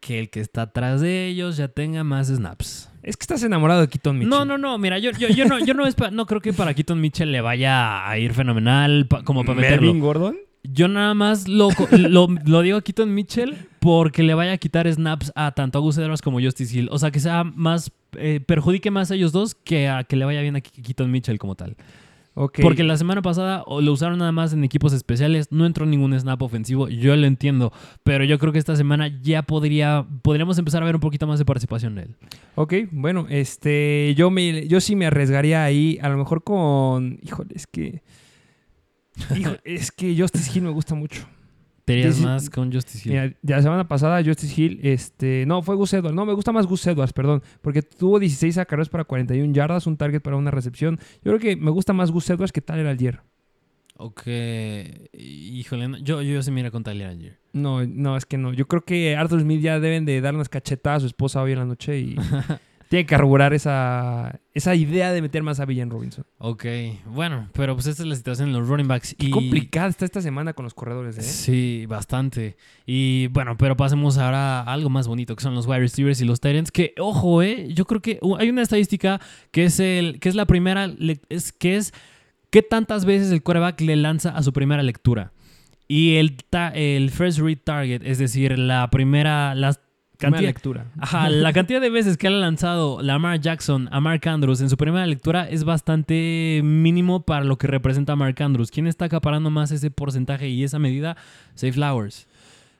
que el que está atrás de ellos ya tenga más snaps. Es que estás enamorado de Keaton Mitchell. No, no, no. Mira, yo, yo, yo no, yo no, es pa- no creo que para Keaton Mitchell le vaya a ir fenomenal pa- como para meterlo. Melvin Gordon. Yo nada más lo, lo, lo digo a Keaton Mitchell porque le vaya a quitar snaps a tanto a Gus Edwards como Justice Hill. O sea, que sea más. Eh, perjudique más a ellos dos que a que le vaya bien a Ke- Keaton Mitchell como tal. Ok. Porque la semana pasada lo usaron nada más en equipos especiales, no entró ningún snap ofensivo, yo lo entiendo, pero yo creo que esta semana ya podría podríamos empezar a ver un poquito más de participación de él. Ok, bueno, este, yo me, yo sí me arriesgaría ahí, a lo mejor con, híjole, es que, híjole, es que Justice Hill me gusta mucho. ¿Te irías Sí, sí. más con Justice Hill? Mira, ya la semana pasada Justice Hill, este, no, fue Gus Edwards, no, me gusta más Gus Edwards, perdón, porque tuvo 16 acarreos para 41 yardas, un target para una recepción. Yo creo que me gusta más Gus Edwards que Tyler Algier. Ok, híjole, no, yo, yo se mira con Tyler Algier. No, no, es que no. Yo creo que Arthur Smith ya deben de dar unas cachetadas a su esposa hoy en la noche y tiene que carburar esa, esa idea de meter más a Villan Robinson. Ok, bueno, pero pues esta es la situación en los running backs. Qué y... complicada está esta semana con los corredores, ¿eh? Sí, bastante. Y bueno, pero pasemos ahora a algo más bonito, que son los wide receivers y los ends, que ojo, eh, yo creo que uh, hay una estadística que es el que es la primera es que es qué tantas veces el quarterback le lanza a su primera lectura. Y el ta- el first read target, es decir, la primera Primera cantidad lectura. Ajá, la cantidad de veces que ha lanzado Lamar Jackson a Mark Andrews en su primera lectura es bastante mínimo para lo que representa Mark Andrews. ¿Quién está acaparando más ese porcentaje y esa medida? Safe Flowers.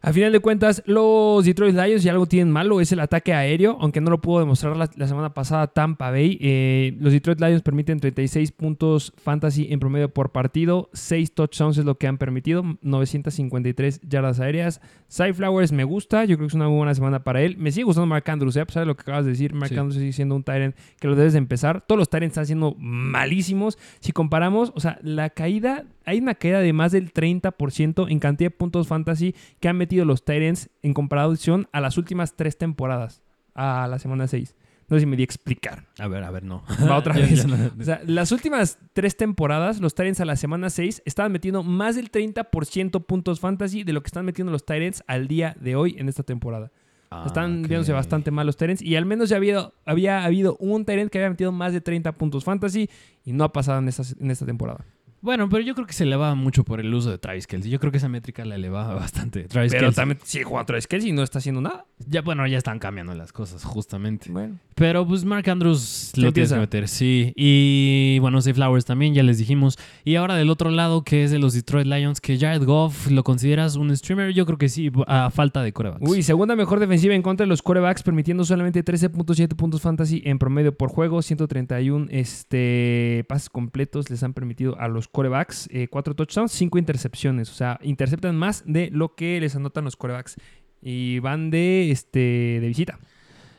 A final de cuentas, los Detroit Lions si algo tienen malo es el ataque aéreo, aunque no lo pudo demostrar la, la semana pasada Tampa Bay. Eh, los Detroit Lions permiten 36 puntos fantasy en promedio por partido, 6 touchdowns es lo que han permitido, 953 yardas aéreas. Cy Flowers me gusta, yo creo que es una muy buena semana para él. Me sigue gustando Mark Andrews, ¿eh? a pesar de lo que acabas de decir. Mark Sí. Andrews sigue siendo un Tyrant que lo debes de empezar. Todos los Tyrants están siendo malísimos. Si comparamos, o sea, la caída, hay una caída de más del 30% en cantidad de puntos fantasy que han metido los Tyrants en comparación a las últimas tres temporadas, a la semana 6. No sé si me di a explicar. A ver, a ver, no. Va otra vez. O sea, las últimas tres temporadas, los Tyrants a la semana 6 estaban metiendo más del 30% puntos fantasy de lo que están metiendo los Tyrants al día de hoy en esta temporada. Ah, Están viéndose bastante mal los Tyrants y al menos ya había, había habido un Tyrant que había metido más de 30 puntos fantasy y no ha pasado en esta, en esta temporada. Bueno, pero yo creo que se eleva mucho por el uso de Travis Kelce. Yo creo que esa métrica la eleva bastante. Travis Pero Kelce. también sigue jugando Travis Kelce y no está haciendo nada. Ya, bueno, ya están cambiando las cosas, justamente. Bueno. Pero pues Mark Andrews lo tienes que meter, sí. Y bueno, Safe Flowers también, ya les dijimos. Y ahora del otro lado, que es de los Detroit Lions, que Jared Goff, ¿lo consideras un streamer? Yo creo que sí, a falta de corebacks. Uy, segunda mejor defensiva en contra de los quarterbacks, permitiendo solamente 13.7 puntos fantasy en promedio por juego, 131 este, pases completos les han permitido a los quarterbacks, 4 touchdowns, 5 intercepciones, o sea, interceptan más de lo que les anotan los quarterbacks y van de, este, de visita.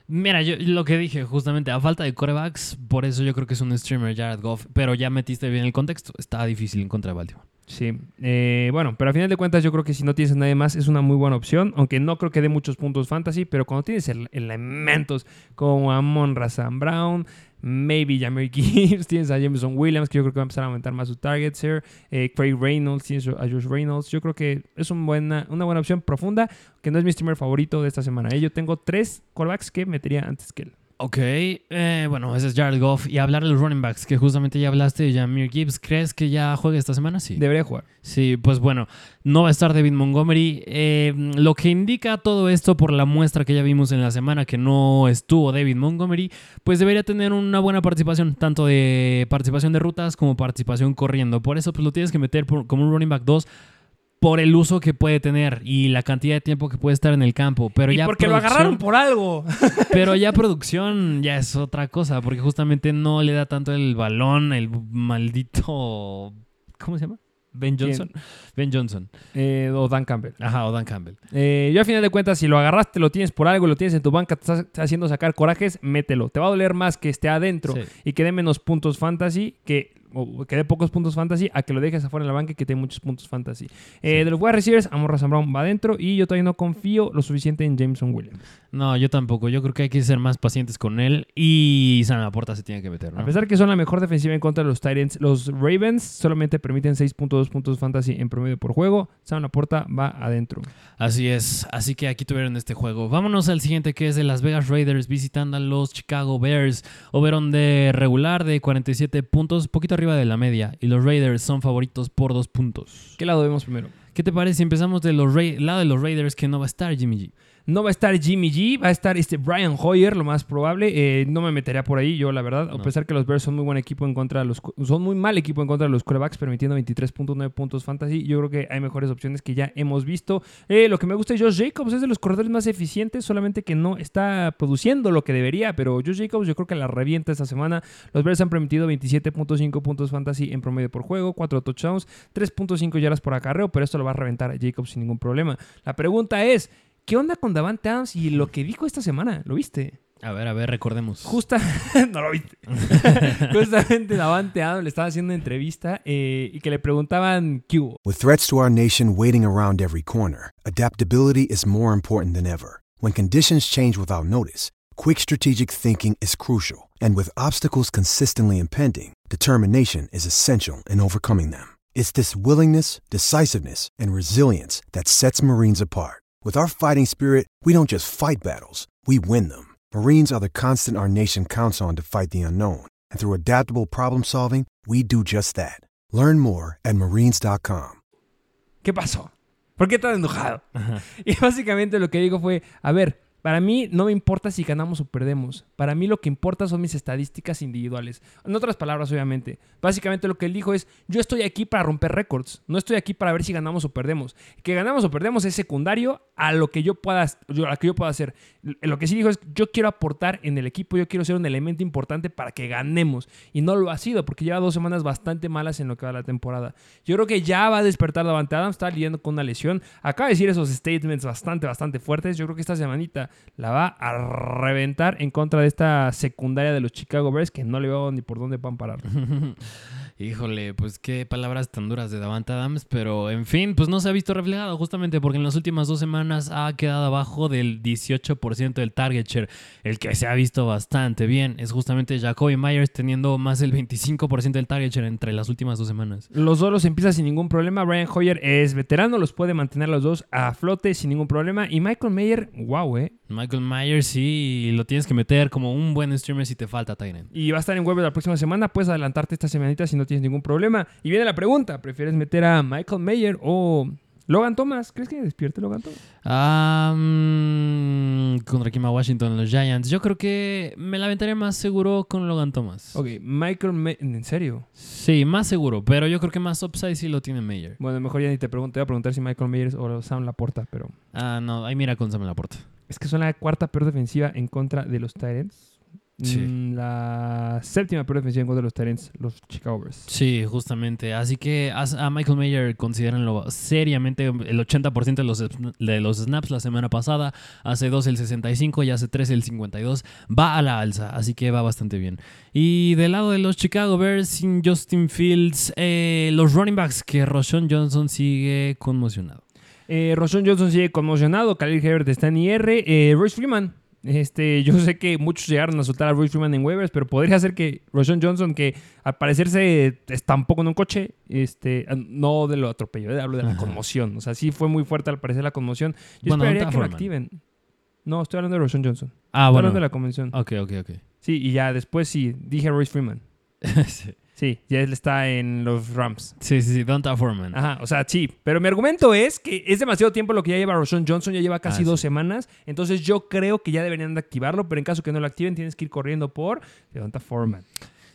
Mira, yo lo que dije, justamente, a falta de corebacks, por eso yo creo que es un streamer Jared Goff. Pero ya metiste bien el contexto. Está difícil en contra de Baltimore. Sí, eh, bueno, pero a final de cuentas yo creo que si no tienes a nadie más es una muy buena opción, aunque no creo que dé muchos puntos fantasy, pero cuando tienes el- elementos como Amon Razan Brown, maybe Jameer Gibbs, tienes a Jameson Williams, que yo creo que va a empezar a aumentar más sus targets here, eh, Craig Reynolds, tienes a Josh Reynolds, yo creo que es un buena, una buena opción profunda, que no es mi streamer favorito de esta semana. ¿eh? Yo tengo tres quarterbacks que metería antes que él. Ok, eh, bueno, ese es Jared Goff. Y hablar de los running backs, que justamente ya hablaste de Jameer Gibbs. ¿Crees que ya juegue esta semana? Sí. Debería jugar. Sí, pues bueno, no va a estar David Montgomery. Eh, lo que indica todo esto por la muestra que ya vimos en la semana que no estuvo David Montgomery, pues debería tener una buena participación, tanto de participación de rutas como participación corriendo. Por eso pues lo tienes que meter por- como un running back 2 por el uso que puede tener y la cantidad de tiempo que puede estar en el campo. Pero y ya porque lo agarraron por algo. pero ya producción ya es otra cosa, porque justamente no le da tanto el balón, el maldito... ¿Cómo se llama? Ben ¿Quién? Johnson. Ben Johnson. Eh, o Dan Campbell. Ajá, o Dan Campbell. Eh, yo a final de cuentas, si lo agarraste, lo tienes por algo, lo tienes en tu banca, te estás estás haciendo sacar corajes, mételo. Te va a doler más que esté adentro Sí. y que dé menos puntos fantasy que o que dé pocos puntos fantasy a que lo dejes afuera en la banca y que te dé muchos puntos fantasy. Eh, de los wide receivers, Amor Sam Brown va adentro y yo todavía no confío lo suficiente en Jameson Williams. No, yo tampoco. Yo creo que hay que ser más pacientes con él y San Laporta se tiene que meter, ¿no? A pesar que son la mejor defensiva en contra de los Titans, los Ravens solamente permiten 6.2 puntos fantasy en promedio por juego. Sam Laporta va adentro. Así es, así que aquí tuvieron este juego. Vámonos al siguiente que es de Las Vegas Raiders visitando a los Chicago Bears. Overon de regular de 47 puntos, poquito arriba de la media. Y los Raiders son favoritos por dos puntos. ¿Qué lado vemos primero? ¿Qué te parece si empezamos del lado de los Raiders que no va a estar Jimmy G? No va a estar Jimmy G, va a estar este Brian Hoyer, lo más probable. Eh, no me metería por ahí, yo la verdad. A pesar que los Bears son muy buen equipo en contra de los. Son muy mal equipo en contra de los corebacks, permitiendo 23.9 puntos fantasy. Yo creo que hay mejores opciones que ya hemos visto. Eh, lo que me gusta de Josh Jacobs es de los corredores más eficientes, solamente que no está produciendo lo que debería. Pero Josh Jacobs yo creo que la revienta esta semana. Los Bears han permitido 27.5 puntos fantasy en promedio por juego, 4 touchdowns, 3.5 yardas por acarreo, pero esto lo va a reventar Jacobs sin ningún problema. La pregunta es. ¿Qué onda con Davante Adams y lo que dijo esta semana? ¿Lo viste? A ver, a ver, recordemos. Justa, no lo viste. Justamente Davante Adams le estaba haciendo una entrevista eh, y que le preguntaban qué hubo. With threats to our nation waiting around every corner, adaptability is more important than ever. When conditions change without notice, quick strategic thinking is crucial. And with obstacles consistently impending, determination is essential in overcoming them. It's this willingness, decisiveness, and resilience that sets Marines apart. With our fighting spirit, we don't just fight battles, we win them. Marines are the constant our nation counts on to fight the unknown. And through adaptable problem solving, we do just that. Learn more at marines.com. ¿Qué pasó? ¿Por qué estás enojado? Y básicamente lo que digo fue, a ver, Para mí no me importa si ganamos o perdemos. Para mí lo que importa son mis estadísticas individuales. En otras palabras, obviamente. Básicamente lo que él dijo es, yo estoy aquí para romper récords. No estoy aquí para ver si ganamos o perdemos. Que ganamos o perdemos es secundario a lo que yo pueda, a lo que yo pueda hacer. Lo que sí dijo es, yo quiero aportar en el equipo, yo quiero ser un elemento importante para que ganemos. Y no lo ha sido, porque lleva dos semanas bastante malas en lo que va la temporada. Yo creo que ya va a despertar la Adams, está lidiando con una lesión. Acaba de decir esos statements bastante, bastante fuertes. Yo creo que esta semanita la va a reventar en contra de esta secundaria de los Chicago Bears que no le veo ni por dónde van parar. Híjole, pues qué palabras tan duras de Davante Adams, pero en fin, pues no se ha visto reflejado justamente porque en las últimas dos semanas ha quedado abajo del 18% del target share. El que se ha visto bastante bien es justamente Jacoby Myers teniendo más del 25% del target share entre las últimas dos semanas. Los dos los empieza sin ningún problema. Brian Hoyer es veterano, los puede mantener los dos a flote sin ningún problema. Y Michael Mayer, wow, eh. Michael Myers sí, lo tienes que meter como un buen streamer si te falta Tyrant. Y va a estar en web la próxima semana, puedes adelantarte esta semanita si no tienes ningún problema. Y viene la pregunta, ¿prefieres meter a Michael Mayer o Logan Thomas? ¿Crees que despierte Logan Thomas? Um, contra Kima Washington, los Giants. Yo creo que me la aventaría más seguro con Logan Thomas. Ok, Michael Mayer, ¿en serio? Sí, más seguro, pero yo creo que más upside sí lo tiene Mayer. Bueno, mejor ya ni te pregunto, te voy a preguntar si Michael Mayer o Sam Laporta, pero... Ah, no, ahí mira con Sam Laporta. Es que son la cuarta peor defensiva en contra de los Titans. Mm, la séptima peor defensiva en contra de los Tyrants, los Chicago Bears. Sí, justamente. Así que a Michael Mayer considérenlo seriamente. El 80% de los, de los snaps la semana pasada. Hace 2 el 65 y hace 3 el 52. Va a la alza, así que va bastante bien. Y del lado de los Chicago Bears, sin Justin Fields, eh, los running backs, que Roshan Johnson sigue conmocionado. Eh, Johnson sigue conmocionado. Khalil Herbert está en IR. Eh, Royce Freeman este, yo sé que muchos llegaron a soltar a Royce Freeman en waivers, pero podría ser que Roshan Johnson, que al parecer se estampó con un coche, este, no de lo atropello, eh, hablo de la conmoción. O sea, sí fue muy fuerte al parecer la conmoción. Yo esperaría que lo activen. No, estoy hablando de Roshan Johnson. Ah, bueno. hablando de la convención. Ok, ok, ok. Sí, y ya después sí, dije Royce Freeman. sí. Sí, ya él está en los Rams. Sí, sí, sí, Donta Foreman. Ajá, o sea, sí. Pero mi argumento es que es demasiado tiempo lo que ya lleva Roshan Johnson, ya lleva casi ah, dos semanas. Entonces yo creo que ya deberían de activarlo, pero en caso que no lo activen, tienes que ir corriendo por Donta Foreman.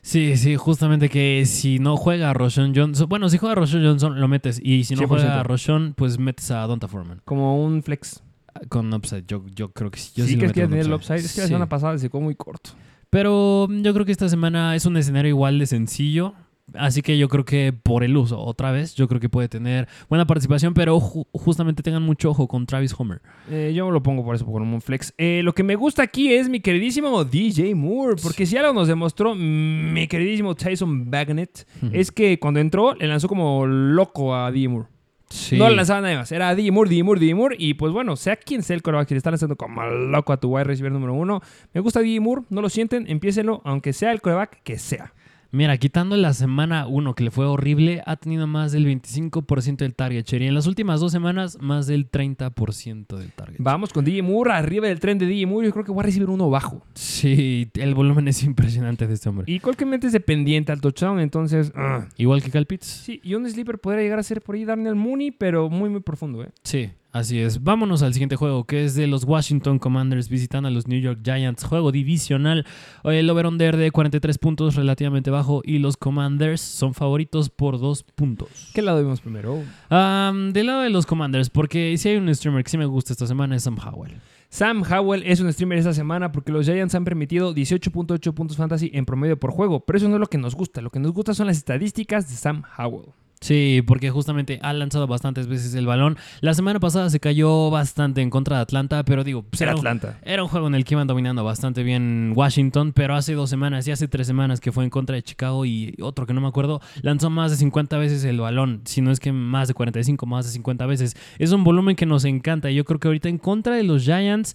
Sí, sí, justamente que si no juega Roshan Johnson, bueno, si juega Roshan Johnson, lo metes. Y si no juega Roshan, pues metes a Donta Foreman. Como un flex. Con upside, yo, yo creo que sí. Yo sí, sí que tener el upside. Es que la semana pasada se quedó muy corto. Pero yo creo que esta semana es un escenario igual de sencillo. Así que yo creo que por el uso, otra vez, yo creo que puede tener buena participación, pero ju- justamente tengan mucho ojo con Travis Homer. Eh, yo lo pongo por eso, por un flex. Eh, lo que me gusta aquí es mi queridísimo DJ Moore, porque si algo nos demostró mi queridísimo Tyson Bagnet, es que cuando entró le lanzó como loco a DJ Moore. Sí. No lanzaba nada más, era Moore, DJ Moore, y pues bueno, sea quien sea el coreback que le está lanzando como loco a tu wide receiver número uno, me gusta Moore, no lo sienten, empiécenlo, aunque sea el coreback que sea. Mira, quitando la semana 1 que le fue horrible, ha tenido más del 25% del target share. Y en las últimas dos semanas, más del 30% del target. share. Vamos con DJ Moore, arriba del tren de DJ Moore, yo creo que voy a recibir uno bajo. Sí, el volumen es impresionante de este hombre. Y cualquier es dependiente al touchdown, entonces... ah. Igual que Cal Pitts. Sí, y un sleeper podría llegar a ser por ahí Darnell Mooney, pero muy, muy profundo, ¿eh? Sí, así es. Vámonos al siguiente juego, que es de los Washington Commanders visitando a los New York Giants. Juego divisional. El over-under de 43 puntos, relativamente bajo. Y los Commanders son favoritos por dos puntos. ¿Qué lado vimos primero? Del lado de los Commanders, porque si hay un streamer que sí me gusta esta semana es Sam Howell. Sam Howell es un streamer esta semana porque los Giants han permitido 18.8 puntos fantasy en promedio por juego, pero eso no es lo que nos gusta. Lo que nos gusta son las estadísticas de Sam Howell. Sí, porque justamente ha lanzado bastantes veces el balón. La semana pasada se cayó bastante en contra de Atlanta, pero digo, pues Era era un- Atlanta. Era un juego en el que iban dominando bastante bien Washington, pero hace dos semanas y hace tres semanas que fue en contra de Chicago y otro que no me acuerdo, lanzó más de 50 veces el balón, si no es que más de 45, más de 50 veces. Es un volumen que nos encanta y yo creo que ahorita en contra de los Giants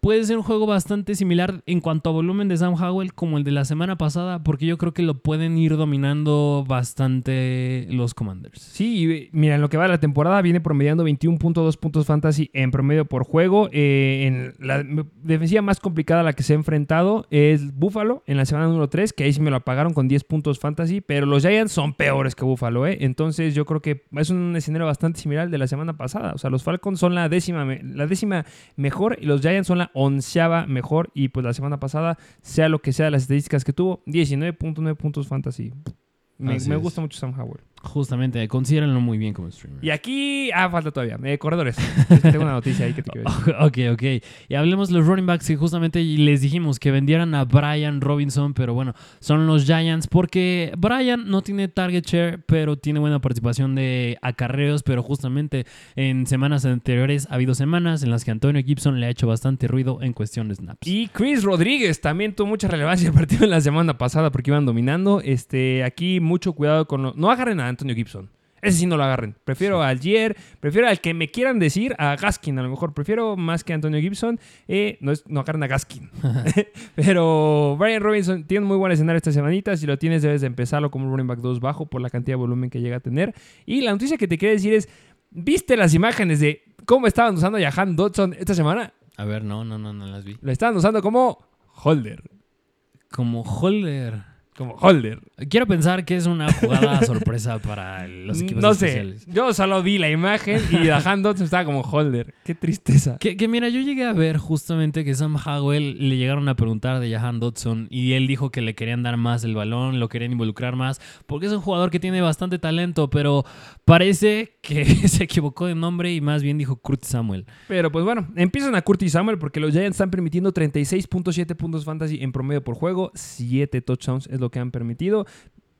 puede ser un juego bastante similar en cuanto a volumen de Sam Howell como el de la semana pasada, porque yo creo que lo pueden ir dominando bastante los Commanders. Sí, mira, en lo que va de la temporada viene promediando 21.2 puntos fantasy en promedio por juego. Eh, en la defensiva más complicada a la que se ha enfrentado es Buffalo en la semana número 3, que ahí sí me lo apagaron con 10 puntos fantasy, pero los Giants son peores que Buffalo, ¿eh? Entonces yo creo que es un escenario bastante similar al de la semana pasada. O sea, los Falcons son la décima, la décima mejor y los Giants son la onceava mejor. Y pues la semana pasada, sea lo que sea las estadísticas que tuvo, 19.9 puntos fantasy. Me, me gusta mucho Sam Howell. Justamente, considérenlo muy bien como streamer. Y aquí, ah, falta todavía, eh, corredores. Tengo una noticia ahí que te quiero decir. Ok, ok. Y hablemos de los running backs que justamente les dijimos que vendieran a Brian Robinson, pero bueno, son los Giants porque Brian no tiene target share, pero tiene buena participación de acarreos, pero justamente en semanas anteriores ha habido semanas en las que Antonio Gibson le ha hecho bastante ruido en cuestión de snaps. Y Chris Rodríguez también tuvo mucha relevancia el partido en la semana pasada porque iban dominando. Este, aquí mucho cuidado con... lo- No agarren a Antonio Gibson. Ese sí no lo agarren. Prefiero a Algier, prefiero al que me quieran decir, a Gaskin a lo mejor. Prefiero más que a Antonio Gibson. Eh, no, es, no agarren a Gaskin. Pero Brian Robinson tiene un muy buen escenario esta semanita. Si lo tienes, debes de empezarlo como un running back 2 bajo por la cantidad de volumen que llega a tener. Y la noticia que te quiero decir es, ¿viste las imágenes de cómo estaban usando a Jahan Dodson esta semana? A ver, no, no, no, no las vi. Lo estaban usando como holder. Como Holder. Como holder. Quiero pensar que es una jugada sorpresa para los equipos No sé. especiales. Yo solo vi la imagen y Dahan Dodson estaba como holder. Qué tristeza. Que, que mira, yo llegué a ver justamente que Sam Howell le llegaron a preguntar de Jahan Dodson y él dijo que le querían dar más el balón, lo querían involucrar más, porque es un jugador que tiene bastante talento, pero parece que se equivocó de nombre y más bien dijo Kurt Samuel. Pero pues bueno, empiezan a Curtis Samuel porque los Giants están permitiendo 36.7 puntos fantasy en promedio por juego. 7 touchdowns es lo que han permitido.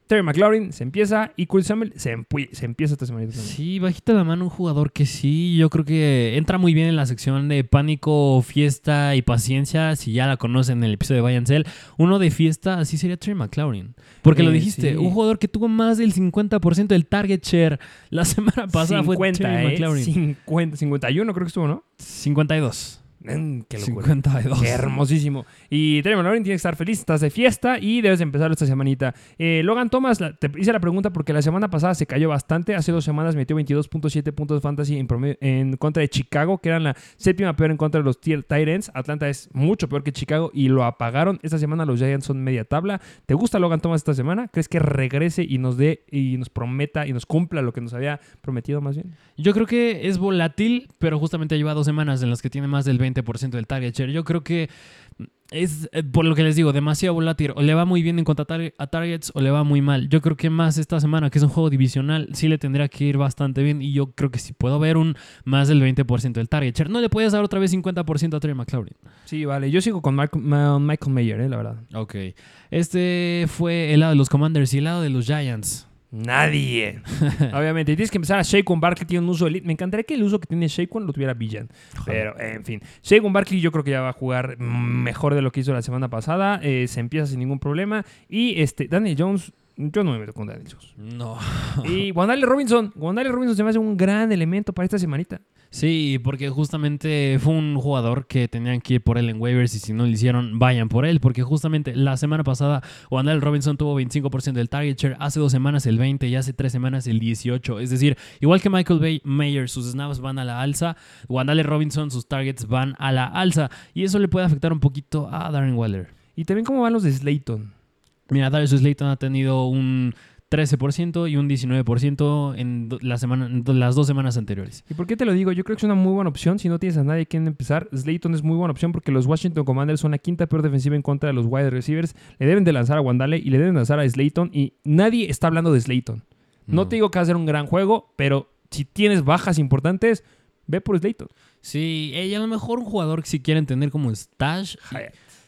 Terry McLaurin se empieza y Curtis Samuel se, empieza esta semana. Sí, bajita la mano un jugador que sí, yo creo que entra muy bien en la sección de pánico, fiesta y paciencia, si ya la conocen en el episodio de Vayancel. Uno de fiesta, así sería Terry McLaurin. Porque lo Eh, dijiste, sí. un jugador que tuvo más del 50% del target share la semana pasada fue 50, Terry ¿eh? McLaurin. 50, 51 creo que estuvo, ¿no? 52. Mm, qué locura. 52. Qué hermosísimo. Y Terry McLaurin tiene que estar feliz, estás de fiesta y debes de empezar esta semanita. Eh, Logan Thomas, la- te hice la pregunta porque la semana pasada se cayó bastante. Hace dos semanas metió 22.7 puntos fantasy en, promedio- en contra de Chicago, que eran la séptima peor en contra de los Titans. Atlanta es mucho peor que Chicago y lo apagaron. Esta semana los Giants son media tabla. ¿Te gusta Logan Thomas esta semana? ¿Crees que regrese y nos dé y nos prometa y nos cumpla lo que nos había prometido más bien? Yo creo que es volátil, pero justamente lleva dos semanas en las que tiene más del 20% del target share. Yo creo que es, eh, por lo que les digo, demasiado volátil. O le va muy bien en cuanto a, tar- a targets o le va muy mal. Yo creo que más esta semana, que es un juego divisional, sí le tendría que ir bastante bien. Y yo creo que sí puedo ver un más del 20% del target share. No le puedes dar otra vez 50% a Trey McLaurin. Sí, vale. Yo sigo con Mark- Ma- Michael Mayer, eh, la verdad. Ok. Este fue el lado de los Commanders y el lado de los Giants. Nadie. Obviamente. Tienes que empezar a Shaquan Barkley tiene un uso elite. Me encantaría que el uso que tiene Shaquan lo tuviera Villan. Pero, en fin. Shaquan Barkley yo creo que ya va a jugar mejor de lo que hizo la semana pasada. Eh, se empieza sin ningún problema. Y este, Daniel Jones, yo no me meto con Daniel. No. Y Wandale Robinson. Wandale Robinson se me hace un gran elemento para esta semanita. Sí, porque justamente fue un jugador que tenían que ir por él en waivers y si no lo hicieron, vayan por él, porque justamente la semana pasada Wandale Robinson tuvo 25% del target share, hace dos semanas el 20 y hace tres semanas el 18. Es decir, igual que Michael Bay Mayer, sus snaps van a la alza, Wandale Robinson, sus targets van a la alza y eso le puede afectar un poquito a Darren Waller. Y también cómo van los de Slayton. Mira, Darius Slayton ha tenido un 13% y un 19% en do- la semana, en do- las dos semanas anteriores. ¿Y por qué te lo digo? Yo creo que es una muy buena opción. Si no tienes a nadie quien empezar, Slayton es muy buena opción porque los Washington Commanders son la quinta peor defensiva en contra de los wide receivers. Le deben de lanzar a Wandale y le deben lanzar a Slayton. Y nadie está hablando de Slayton. No, No. te digo que va a ser un gran juego, pero si tienes bajas importantes, ve por Slayton. Sí, y a lo mejor un jugador que si quieren tener como stash.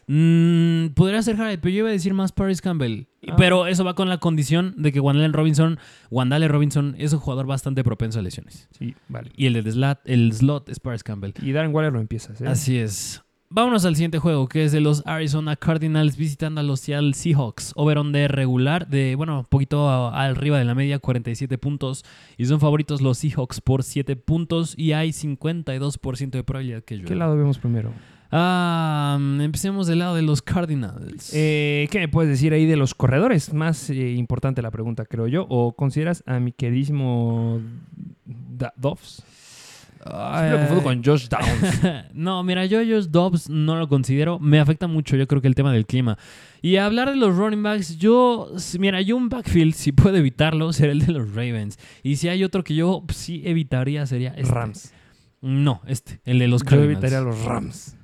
Mm, podría ser Hyatt, pero yo iba a decir más Paris Campbell. Ah. Pero eso va con la condición de que Wandale Robinson, Wandale Robinson es un jugador bastante propenso a lesiones. Sí, vale. Y el de slot, el slot es Paris Campbell. Y Darren Waller lo empiezas. ¿eh? Así es. Vámonos al siguiente juego, que es de los Arizona Cardinals visitando a los Seattle Seahawks. Over-under regular de, bueno, un poquito a- arriba de la media, 47 puntos. Y son favoritos los Seahawks por 7 puntos y hay 52% de probabilidad que llueva. ¿Qué lado vemos primero? Ah, empecemos del lado de los Cardinals. Eh, ¿Qué me puedes decir ahí de los corredores? Más eh, importante la pregunta, creo yo. ¿O consideras a mi queridísimo Da- Dobbs? Siempre lo confundo con Josh Downs. no, mira, yo Josh Dobbs no lo considero. Me afecta mucho, yo creo que el tema del clima. Y hablar de los running backs, yo, mira, yo un backfield, si puedo evitarlo, será el de los Ravens. Y si hay otro que yo sí evitaría, sería este. Rams. No, este, el de los Yo Cardinals. evitaría a los Rams.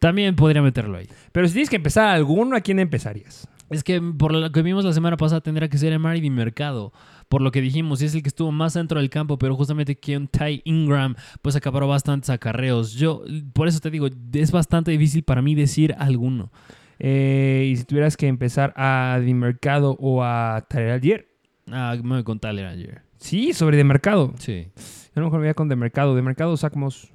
También podría meterlo ahí. Pero si tienes que empezar alguno, ¿a quién empezarías? Es que por lo que vimos la semana pasada tendría que ser Emari Di Mercado. Por lo que dijimos, y es el que estuvo más dentro del campo, pero justamente que Ty Ingram pues acaparó bastantes acarreos. Yo, por eso te digo, es bastante difícil para mí decir alguno. Eh, y si tuvieras que empezar a Di Mercado o a Tyler Algier. Ah, me voy con Tyler ayer. Sí, sobre De Mercado. Sí. Yo a lo mejor me voy a con De Mercado. De Mercado, Sacmos.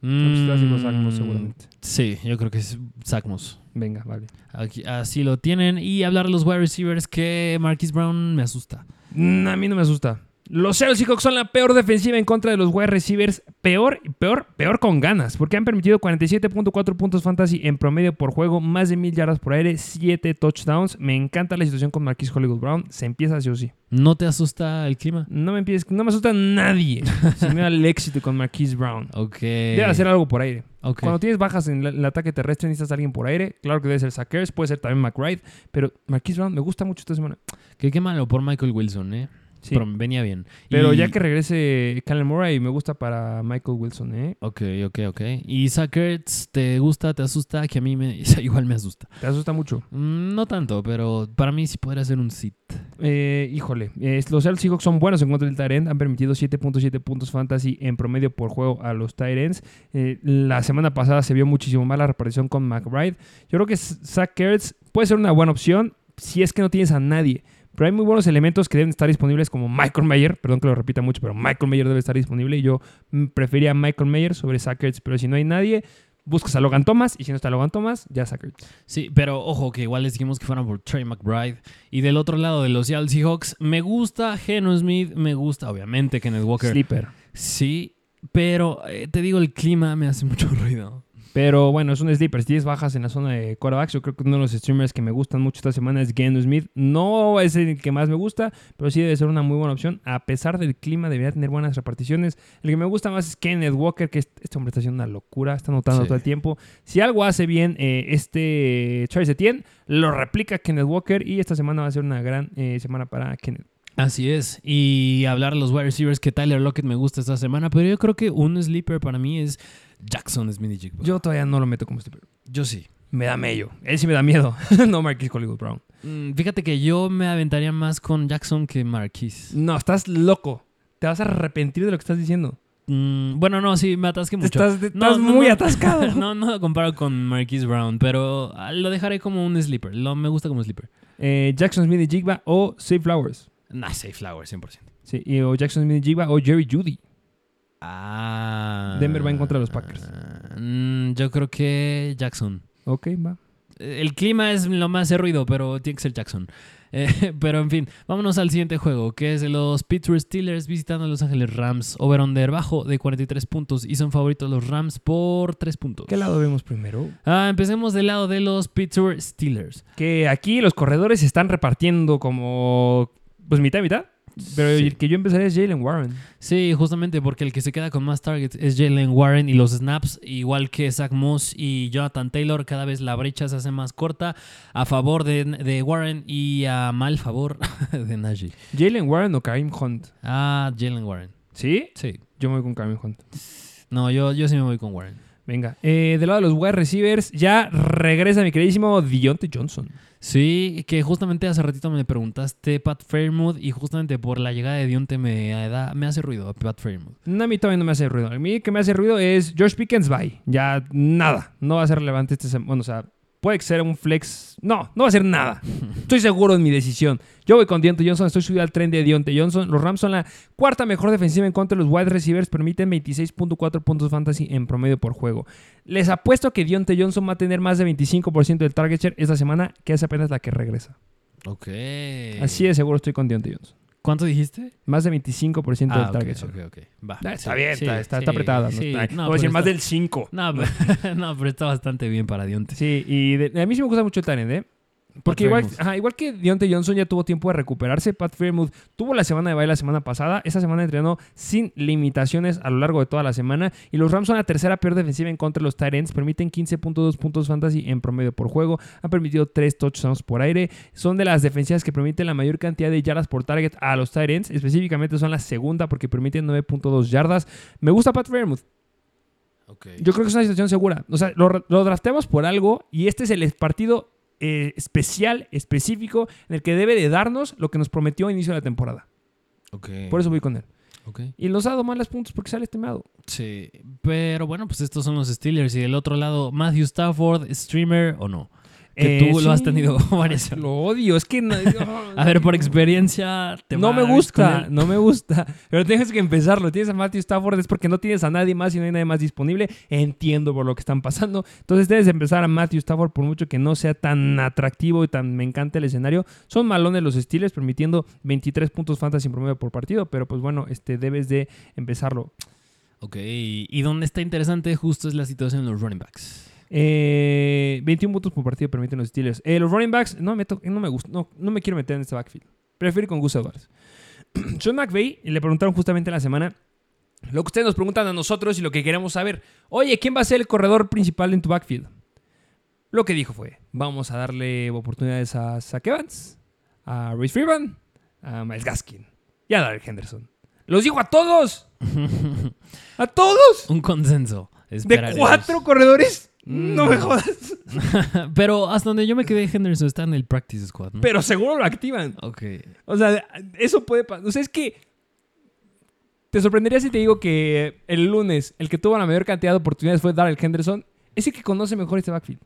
Pues, Moss, seguramente. Mm, Sí, yo creo que es Zach Moss. Venga, vale. Aquí- así lo tienen. Y hablar de los wide receivers que Marquise Brown me asusta. Mm, a mí no me asusta. Los Seattle Seahawks son la peor defensiva en contra de los wide receivers. Peor, peor, peor con ganas. Porque han permitido 47.4 puntos fantasy en promedio por juego, más de 1000 yardas por aire, 7 touchdowns. Me encanta la situación con Marquise Hollywood Brown. Se empieza sí o sí. ¿No te asusta el clima? No me empieces, no me asusta nadie. si me da el éxito con Marquise Brown. Ok. Debe hacer algo por aire. Ok. Cuando tienes bajas en el ataque terrestre, necesitas a alguien por aire. Claro que debe ser Sackers, puede ser también McBride. Pero Marquise Brown me gusta mucho esta semana. Que qué malo por Michael Wilson, ¿eh? Sí. Pero venía bien. Pero Y- ya que regrese Callum Murray, me gusta para Michael Wilson, ¿eh? Ok, ok, ok. ¿Y Sackers te gusta, te asusta? Que a mí me, igual me asusta. Te asusta mucho. Mm, no tanto, pero para mí sí podría ser un sit. Eh, híjole, eh, los Seahawks son buenos en contra del end. Han permitido 7.7 puntos fantasy en promedio por juego a los ends. Eh, la semana pasada se vio muchísimo más la repartición con McBride. Yo creo que Zach Ertz puede ser una buena opción si es que no tienes a nadie. Pero hay muy buenos elementos que deben estar disponibles como Michael Mayer. Perdón que lo repita mucho, pero Michael Mayer debe estar disponible. Y yo mm, prefería Michael Mayer sobre Zach Ertz. Pero si no hay nadie, buscas a Logan Thomas. Y si no está Logan Thomas, ya Zach Ertz. Sí, pero ojo que igual les dijimos que fueran por Trey McBride. Y del otro lado de los Seattle Seahawks, me gusta Geno Smith, me gusta obviamente Kenneth Walker. Sleeper. Sí, pero eh, te digo, el clima me hace mucho ruido. Pero bueno, es un sleeper. Si tienes bajas en la zona de quarterbacks, yo creo que uno de los streamers que me gustan mucho esta semana es Geno Smith. No es el que más me gusta, pero sí debe ser una muy buena opción. A pesar del clima, debería tener buenas reparticiones. El que me gusta más es Kenneth Walker, que es- este hombre está haciendo una locura, está anotando Sí. todo el tiempo. Si algo hace bien eh, este Charles Etienne, lo replica Kenneth Walker y esta semana va a ser una gran eh, semana para Kenneth. Así es. Y hablar de los wide receivers que Tyler Lockett me gusta esta semana, pero yo creo que un sleeper para mí es Jackson Smith Jigba. Yo todavía no lo meto como este, pero yo sí. me da mello. Él sí me da miedo. no Marquis Hollywood Brown. Mm, fíjate que yo me aventaría más con Jackson que Marquise. No, estás loco. Te vas a arrepentir de lo que estás diciendo. Mm, bueno, no, sí, me atasqué mucho. estás, no, muy no. atascado. no, no lo comparo con Marquise Brown, pero ah, lo dejaré como un sleeper. Lo, me gusta como sleeper. Eh, Jackson Smith y Jigba o Save Flowers. Nah, Safe Flower, 100%. Sí, y- o Jackson Smith y Jigba o Jerry Judy. Ah. Denver va en contra de los Packers. Mm, yo creo que Jackson. Ok, va. El clima es lo más de ruido, pero tiene que ser Jackson. Eh, pero en fin, vámonos al siguiente juego, que es de los Pittsburgh Steelers visitando a Los Ángeles Rams. Over-under bajo de 43 puntos y son favoritos los Rams por 3 puntos. ¿Qué lado vemos primero? Ah, empecemos del lado de los Pittsburgh Steelers. Que aquí los corredores se están repartiendo como. Pues mitad y mitad. Pero Sí. el que yo empezaría es Jalen Warren. Sí, justamente porque el que se queda con más targets es Jalen Warren y los snaps, igual que Zach Moss y Jonathan Taylor, cada vez la brecha se hace más corta a favor de, de Warren y a mal favor de Najee. Jalen Warren o Kareem Hunt. Ah, Jalen Warren. ¿Sí? Sí. Yo me voy con Kareem Hunt. No, yo, yo sí me voy con Warren. Venga. Eh, del lado de los wide receivers, ya regresa mi queridísimo Deontay Johnson. Sí, que justamente hace ratito me preguntaste Pat Fairmouth y justamente por la llegada de Dionte me, da- me hace ruido Pat Fairmouth. No, a mí todavía no me hace ruido. A mí que me hace ruido es George Pickens, bye. Ya nada. No va a ser relevante este Bueno, o sea, puede sea un flex. No, no va a ser nada. Estoy seguro en mi decisión. Yo voy con Deontay Johnson. Estoy subido al tren de Deontay Johnson. Los Rams son la cuarta mejor defensiva en contra de los wide receivers. Permiten 26.4 puntos fantasy en promedio por juego. Les apuesto que Deontay Johnson va a tener más de 25% del target share esta semana, que es apenas la que regresa. Ok. Así de seguro estoy con Deontay Johnson. ¿Cuánto dijiste? Más de 25% del Ah, ok, target share. ok, ok. Va. Ah, está Sí, bien, sí, está, está- sí, está apretada. ¿no? Está- No, voy a decir pero más del 5. No, pero, no, pero está bastante bien para Dionte. Sí, y de- a mí sí me gusta mucho el Tyrant, ¿eh? Porque igual, ajá, igual que Deontay Johnson ya tuvo tiempo de recuperarse, Pat Fairmouth tuvo la semana de baile la semana pasada. Esa semana entrenó sin limitaciones a lo largo de toda la semana. Y los Rams son la tercera peor defensiva en contra de los Tyrants. Permiten 15.2 puntos fantasy en promedio por juego. Han permitido 3 touchdowns por aire. Son de las defensivas que permiten la mayor cantidad de yardas por target a los Tyrants. Específicamente son la segunda porque permiten 9.2 yardas. Me gusta Pat Fairmouth. Yo creo que es una situación segura. O sea, lo, lo drafteamos por algo y este es el partido eh, especial, específico, en el que debe de darnos lo que nos prometió a inicio de la temporada. Por eso voy con él. Ok. Y nos ha dado malos puntos porque sale estimado. Sí, pero bueno, pues estos son los Steelers. Y del otro lado, Matthew Stafford, streamer o no. Que Eh, tú lo has tenido varias Lo odio, es que... no- A ver, por experiencia, te no me gusta, no me gusta. Pero tienes que empezarlo. Tienes a Matthew Stafford, es porque no tienes a nadie más y no hay nadie más disponible. Entiendo por lo que están pasando. Entonces debes empezar a Matthew Stafford por mucho que no sea tan atractivo y tan me encanta el escenario. Son malones los Steelers, permitiendo 23 puntos fantasy en promedio por partido. Pero pues bueno, este, debes de empezarlo. Ok, y donde está interesante justo es la situación en los running backs. Eh, 21 puntos por partido permiten los Steelers. Eh, los running backs, no me, no me gusta, no, no me quiero meter en este backfield. Prefiero ir con Gus Edwards. Sean McVay le preguntaron justamente en la semana lo que ustedes nos preguntan a nosotros y lo que queremos saber. Oye, ¿quién va a ser el corredor principal en tu backfield? Lo que dijo fue, vamos a darle oportunidades a Zach Evans, a Rhys Freeman, a Miles Gaskin y a Darrell Henderson. ¡Los dijo a todos! ¡A todos! Un consenso. ¿De esperaremos. cuatro corredores? Mm. No me jodas. Pero hasta donde yo me quedé, Henderson está en el practice squad, ¿no? Pero seguro lo activan. Ok. O sea, eso puede pasar. O sea, es que. Te sorprendería si te digo que el lunes el que tuvo la mayor cantidad de oportunidades fue Darrell Henderson. Es el que conoce mejor este backfield.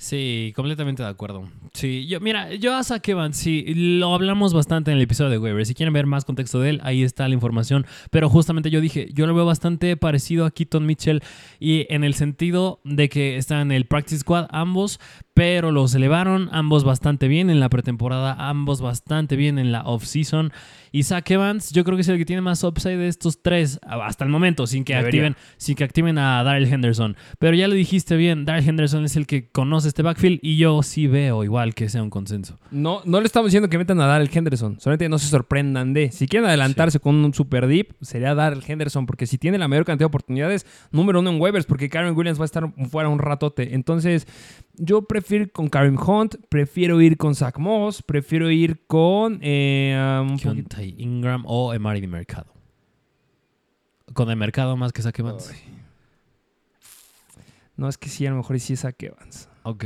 Sí, completamente de acuerdo. Sí, yo, mira, yo a Zach sí, lo hablamos bastante en el episodio de Weber. Si quieren ver más contexto de él, ahí está la información. Pero justamente yo dije, yo lo veo bastante parecido a Keaton Mitchell y en el sentido de que están en el practice squad ambos, pero los elevaron ambos bastante bien en la pretemporada, ambos bastante bien en la off-season. Y Zach Evans, yo creo que es el que tiene más upside de estos tres hasta el momento, sin que Debería. activen sin que activen a Darrell Henderson. Pero ya lo dijiste bien, Darrell Henderson es el que conoce este backfield y yo sí veo igual que sea un consenso. No, no le estamos diciendo que metan a Darrell Henderson. Solamente no se sorprendan de. Si quieren adelantarse con un super deep, sería Darrell Henderson. Porque si tiene la mayor cantidad de oportunidades, número uno en waivers. Porque Karen Williams va a estar fuera un ratote. Entonces, yo prefiero prefiero ir con Karim Hunt, prefiero ir con Zach Moss, prefiero ir con... eh, um, Ingram o Emari de Mercado. Con el mercado más que saque Evans. No, es que sí, a lo mejor sí es Zach Evans. Ok.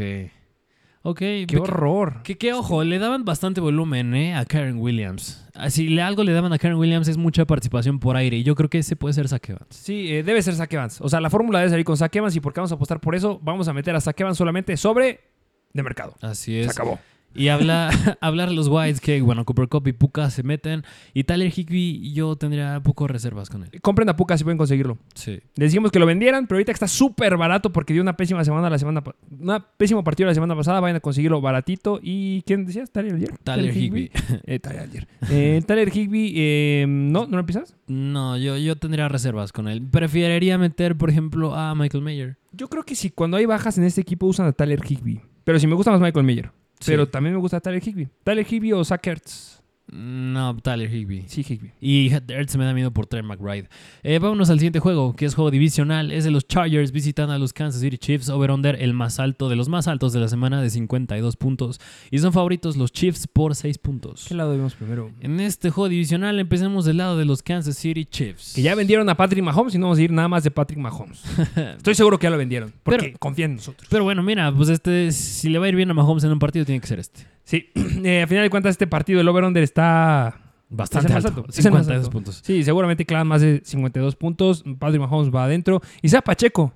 Ok. ¡Qué pe- horror! Que, que ojo, le daban bastante volumen ¿eh? a Karen Williams. Ah, Si le, algo le daban a Karen Williams es mucha participación por aire. Y yo creo que ese puede ser Zach Evans. Sí, eh, debe ser Zach Evans. O sea, la fórmula debe salir con Zach Evans y porque vamos a apostar por eso, vamos a meter a Zach Evans solamente sobre de mercado. Así Se es. acabó. Y habla, hablar a los Whites que, bueno, Cooper Cup y Puka se meten. Y Tyler Higby, yo tendría poco reservas con él. Compren a Puka si pueden conseguirlo. Sí. Les dijimos que lo vendieran, pero ahorita está súper barato porque dio una pésima semana la semana una pésimo partido la semana pasada, vayan a conseguirlo baratito. ¿Y quién decías? ¿Tyler Algier? Tyler Higbee. Eh, Tyler. Eh, Tyler Higby, eh, ¿no? ¿No lo empiezas? No, yo, yo tendría reservas con él. Preferiría meter, por ejemplo, a Michael Mayer. Yo creo que sí, cuando hay bajas en este equipo usan a Tyler Higby. Pero si me gusta más Michael Mayer. Sí. Pero también me gusta Tyler Higby. Tyler Higby o Zach Ertz. No, Tyler Higby. Sí, Higby. Y Ertz me da miedo por Trey McBride. Eh, vámonos al siguiente juego, que es juego divisional. Es de los Chargers visitando a los Kansas City Chiefs. Over-under, el más alto de los más altos de la semana, de 52 puntos. Y son favoritos los Chiefs por 6 puntos. ¿Qué lado vemos primero? En este juego divisional empecemos del lado de los Kansas City Chiefs. Que ya vendieron a Patrick Mahomes y no vamos a ir nada más de Patrick Mahomes. Estoy seguro que ya lo vendieron. Porque Pero- confían en nosotros. Pero bueno, mira, pues este, si le va a ir bien a Mahomes en un partido, tiene que ser este. Sí, eh, a final de cuentas este partido, el over-under está... Bastante alto. alto, es el más 52 alto. puntos. Sí, seguramente clavan más de 52 puntos. Patrick Mahomes va adentro. Isaiah Pacheco.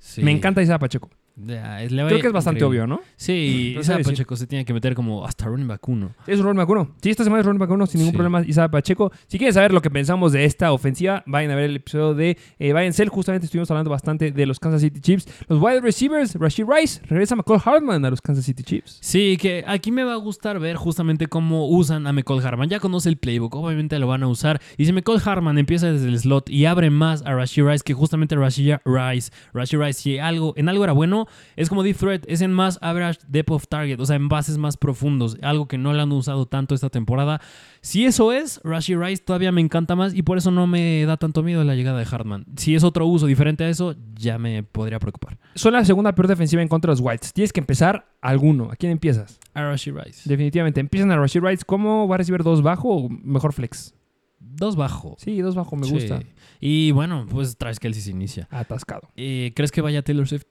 Sí. Me encanta Isaiah Pacheco. Ya, es- a Creo que es bastante increíble. obvio, ¿no? Sí, Entonces. Pacheco se tiene que meter como hasta running back uno. Es un running back uno. Sí, esta semana es running back uno sin ningún Sí. problema. Isaiah Pacheco. Si quieren saber lo que pensamos de esta ofensiva, vayan a ver el episodio de eh, Bayern Cell. Justamente estuvimos hablando bastante de los Kansas City Chiefs. Los wide receivers, Rashid Rice. Regresa McCall Hartman a los Kansas City Chiefs. Sí, que aquí me va a gustar ver justamente cómo usan a McCall Harman. Ya conoce el playbook, obviamente lo van a usar. Y si McCall Harman empieza desde el slot y abre más a Rashid Rice, que justamente Rashid Rice, Rashid Rice, si algo, en algo era bueno, es como deep threat, es en más average depth of target, o sea, en bases más profundos, algo que no le han usado tanto esta temporada. Si eso es, Rashid Rice todavía me encanta más y por eso no me da tanto miedo la llegada de Hartman. Si es otro uso diferente a eso, ya me podría preocupar. Son la segunda peor defensiva en contra de los Whites. Tienes que empezar alguno. ¿A quién empiezas? A Rashid Rice. Definitivamente. Empiezan a Rashid Rice. ¿Cómo va a recibir dos bajo o mejor flex? Dos bajo. Sí, dos bajo me Sí. gusta. Y bueno, pues Travis Kelsey se inicia. Atascado. Eh, ¿Crees que vaya Taylor Swift?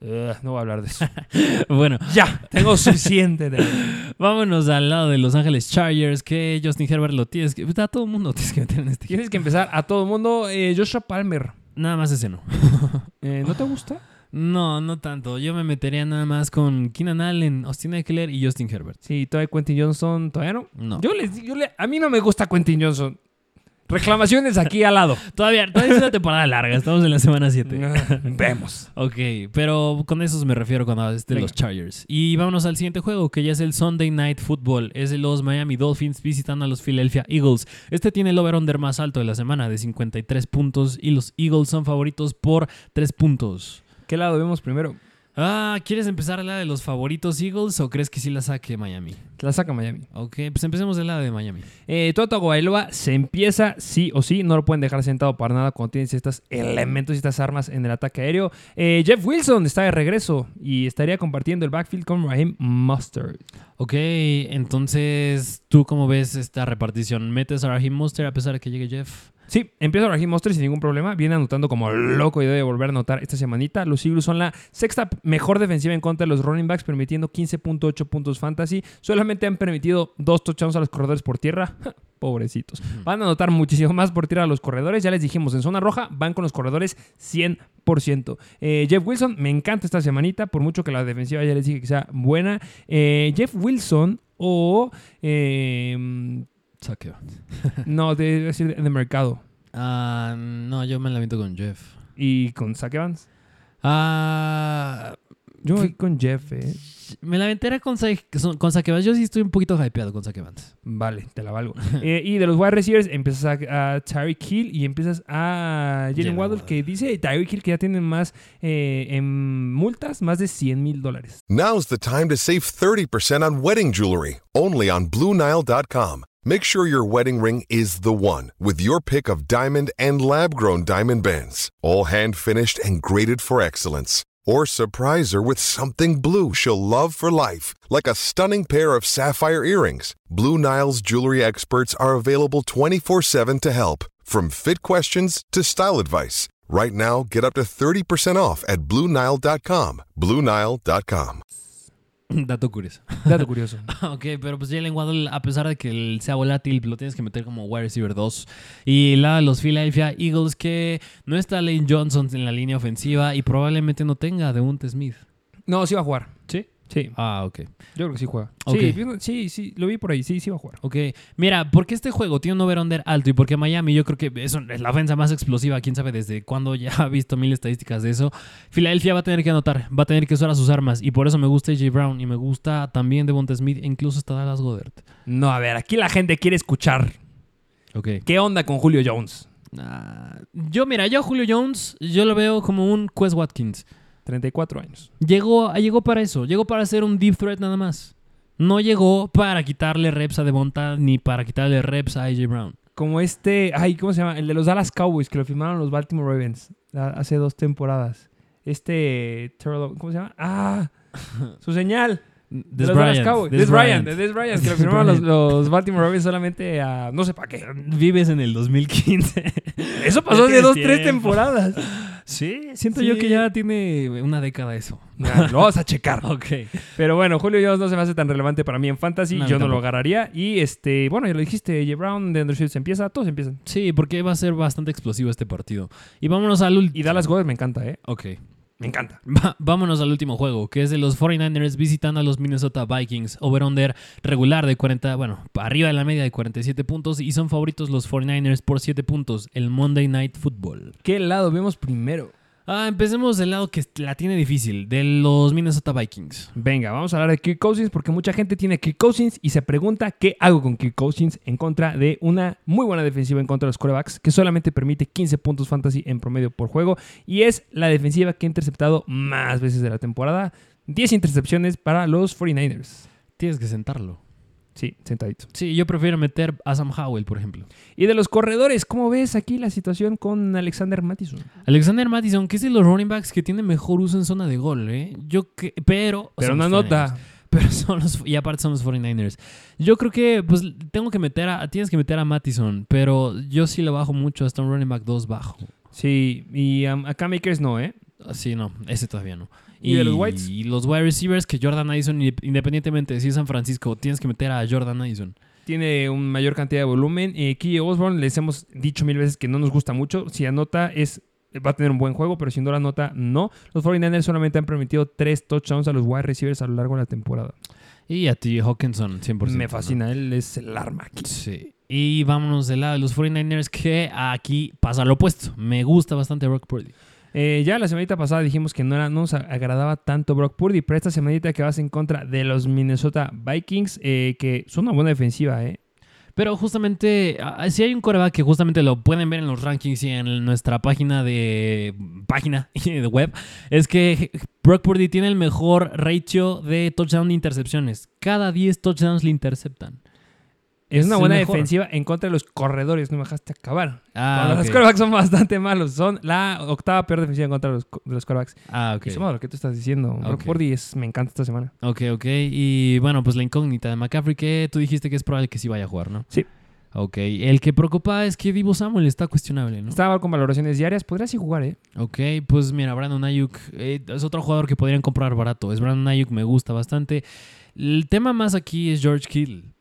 Ugh, no voy a hablar de eso. bueno, ya, tengo suficiente de vámonos al lado de Los Ángeles Chargers, que Justin Herbert lo tienes que... A todo el mundo tienes que meter en este. Tienes que empezar a todo el mundo. Eh, Joshua Palmer. Nada más ese no. Eh, ¿No te gusta? No, no tanto. Yo me metería nada más con Keenan Allen, Austin Eckler y Justin Herbert. Sí, todavía Quentin Johnson. ¿Todavía no? No. Yo les yo le, a mí no me gusta Quentin Johnson. Reclamaciones aquí al lado. Todavía, todavía es una temporada larga. Estamos en la semana 7. Vemos. Ok, pero con esos me refiero cuando hablas de Venga. los Chargers. Y vámonos al siguiente juego, que ya es el Sunday Night Football. Es de los Miami Dolphins visitando a los Philadelphia Eagles. Este tiene el over-under más alto de la semana, de 53 puntos, y los Eagles son favoritos por 3 puntos. ¿Qué lado vemos primero? Ah, ¿quieres empezar la de los favoritos Eagles o crees que sí la saque Miami? La saca Miami. Ok, pues empecemos del lado de Miami. Eh, Tua Tagovailoa se empieza sí o sí. No lo pueden dejar sentado para nada cuando tienes estos elementos y estas armas en el ataque aéreo. Eh, Jeff Wilson está de regreso y estaría compartiendo el backfield con Raheem Mustard. Ok, entonces, ¿tú cómo ves esta repartición? ¿Metes a Raheem Monster a pesar de que llegue Jeff? Sí, empieza Raheem Mostert sin ningún problema. Viene anotando como loco y debe volver a anotar esta semanita. Los Eagles son la sexta mejor defensiva en contra de los running backs, permitiendo 15.8 puntos fantasy. Solamente han permitido dos touchdowns a los corredores por tierra. Pobrecitos. Van a anotar muchísimo más por tierra a los corredores. Ya les dijimos, en zona roja van con los corredores 100%. Eh, Jeff Wilson, me encanta esta semanita, por mucho que la defensiva ya les dije que sea buena. Eh, Jeff Wilson o... eh, Saqueo. no, de decir de mercado. Ah, no, yo me la viento con Jeff. ¿Y con Zach Evans? Ah, Yo voy con Jeff, eh. me la era con, con Saquevans. Yo sí estoy un poquito hypeado con Saquevans. Vale, te la valgo. Eh, y de los wide receivers empiezas a, a Tyreek Hill y empiezas a Jalen Jalen Waddle, Waddle. que dice Tyreek Hill que ya tienen más eh, en multas, más de 100 mil dólares. Now's the time to save 30% on wedding jewelry, only on BlueNile.com. Make sure your wedding ring is the one with your pick of diamond and lab grown diamond bands, all hand finished and graded for excellence. Or surprise her with something blue she'll love for life, like a stunning pair of sapphire earrings. Blue Nile's jewelry experts are available 24 7 to help, from fit questions to style advice. Right now, get up to 30% off at BlueNile.com. BlueNile.com. Dato curioso. Dato curioso. ok, pero pues Jalen Waddle, a pesar de que él sea volátil, lo tienes que meter como wide receiver 2. Y la de los Philadelphia Eagles, que no está Lane Johnson en la línea ofensiva y probablemente no tenga de un Smith. No, sí va a jugar. ¿Sí? Sí, Ah, ok. yo creo que sí juega. Sí, sí, sí, lo vi por ahí. Sí, sí va a jugar. Ok, mira, porque este juego tiene un over-under alto y porque Miami yo creo que es, la ofensa más explosiva, quién sabe desde cuándo ya ha visto mil estadísticas de eso, Filadelfia va a tener que anotar, va a tener que usar a sus armas y por eso me gusta AJ Brown y me gusta también Devonta Smith e incluso hasta Dallas Goddard. No, a ver, aquí la gente quiere escuchar. Ok. ¿Qué onda con Julio Jones? Ah, yo, mira, yo a Julio Jones, yo lo veo como un Quest Watkins. 34 años. Llegó, llegó para eso, llegó para ser un deep threat nada más. No llegó para quitarle reps a Devonta ni para quitarle reps a AJ Brown. Como este, ay, ¿cómo se llama? El de los Dallas Cowboys que lo firmaron los Baltimore Ravens hace dos temporadas. Este, ¿cómo se llama? Ah, su señal. De Des los Dallas Cowboys. Des Des Bryant, Bryant. de Des Bryant, que lo firmaron los, Baltimore Ravens solamente a no sé para qué. Vives en el 2015. Eso pasó hace dos, tres tiempo. temporadas. Sí, siento Sí. yo que ya tiene una década eso. Lo vamos a checar. Ok. Pero bueno, Julio Jones no se me hace tan relevante para mí en Fantasy. No, yo no lo agarraría. Y este, bueno, ya lo dijiste, J. Brown, de Andrew Shields empieza, todos empiezan. Sí, porque va a ser bastante explosivo este partido. Y vámonos al último. Y Dallas Goddard me encanta, ¿eh? Ok. Me encanta. Va- vámonos al último juego, que es de los 49ers visitando a los Minnesota Vikings. Over-under regular de 40, bueno, arriba de la media de 47 puntos. Y son favoritos los 49ers por 7 puntos. El Monday Night Football. ¿Qué lado vemos primero? Ah, empecemos del lado que la tiene difícil, de los Minnesota Vikings. Venga, vamos a hablar de Kirk Cousins porque mucha gente tiene Kirk Cousins y se pregunta qué hago con Kirk Cousins en contra de una muy buena defensiva en contra de los corebacks que solamente permite 15 puntos fantasy en promedio por juego y es la defensiva que ha interceptado más veces de la temporada. 10 intercepciones para los 49ers. Tienes que sentarlo. Sí, sentadito. Sí, yo prefiero meter a Sam Howell, por ejemplo. Y de los corredores, ¿cómo ves aquí la situación con Alexander Mattison? Alexander Mattison, que es de los running backs que tiene mejor uso en zona de gol, ¿eh? Yo que, pero... Pero son no los anota. 49ers. Pero son los... Y aparte son los 49ers. Yo creo que, pues, tengo que meter a... Tienes que meter a Mattison, pero yo sí le bajo mucho hasta un running back 2 bajo. Sí, y um, acá Makers no, ¿eh? Sí, no, ese todavía no. ¿Y de los Whites? Y los wide receivers que Jordan Addison, independientemente de si es San Francisco, tienes que meter a Jordan Addison. Tiene una mayor cantidad de volumen. Eh, Key Osborne, les hemos dicho mil veces que no nos gusta mucho. Si anota, es, va a tener un buen juego, pero si no la anota, no. Los 49ers solamente han permitido tres touchdowns a los wide receivers a lo largo de la temporada. Y a ti, Hawkinson, 100%. Me ¿no? fascina, él es el arma aquí. Sí. Y vámonos del lado de los 49ers, que aquí pasa lo opuesto. Me gusta bastante Brock Purdy. Eh, ya la semanita pasada dijimos que no, nos agradaba tanto Brock Purdy, pero esta semanita que vas en contra de los Minnesota Vikings, eh, que son una buena defensiva, ¿eh? Pero justamente, si hay un coreback que justamente lo pueden ver en los rankings y en nuestra página de página de web, es que Brock Purdy tiene el mejor ratio de touchdown de intercepciones. Cada 10 touchdowns le interceptan. Es, una buena mejor. defensiva en contra de los corredores, no me dejaste acabar. Ah. Los quarterbacks son bastante malos. Son la octava peor defensiva en contra de los, de los quarterbacks. Ah, ok. Y lo que tú estás diciendo. Brock Ok. Purdy es, me encanta esta semana. Ok, ok. Y bueno, pues la incógnita de McCaffrey, que tú dijiste que es probable que sí vaya a jugar, ¿no? Sí. Ok. El que preocupa es que Divo Samuel está cuestionable, ¿no? Estaba con valoraciones diarias. Podría sí jugar, ¿eh? Ok, pues mira, Brandon Ayuk eh, es otro jugador que podrían comprar barato. Es Brandon Ayuk, me gusta bastante. El tema más aquí es George Kittle.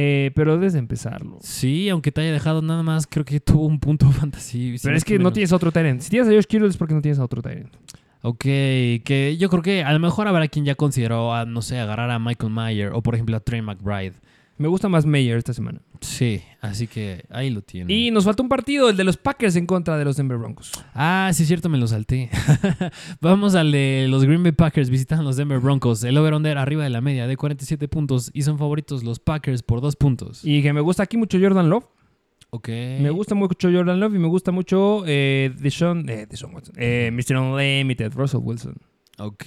Eh, pero desde empezarlo. Sí, aunque te haya dejado nada más, creo que tuvo un punto fantasy. Pero es que no tienes otro Tyrant. Si tienes a Josh Kittle es porque no tienes a otro Tyrant. Ok, que yo creo que a lo mejor habrá quien ya consideró, a, no sé, agarrar a Michael Mayer o por ejemplo a Trey McBride. Me gusta más Mayer esta semana. Sí, así que ahí lo tienen. Y nos falta un partido, el de los Packers en contra de los Denver Broncos. Ah, sí, es cierto, me lo salté. Vamos al de los Green Bay Packers visitan los Denver Broncos. El over-under arriba de la media de 47 puntos y son favoritos los Packers por 2 puntos. Y que me gusta aquí mucho Jordan Love. ok. Me gusta mucho Jordan Love y me gusta mucho eh, Deshaun, eh, Deshaun Watson. Eh, Mr. Unlimited, Russell Wilson. Ok,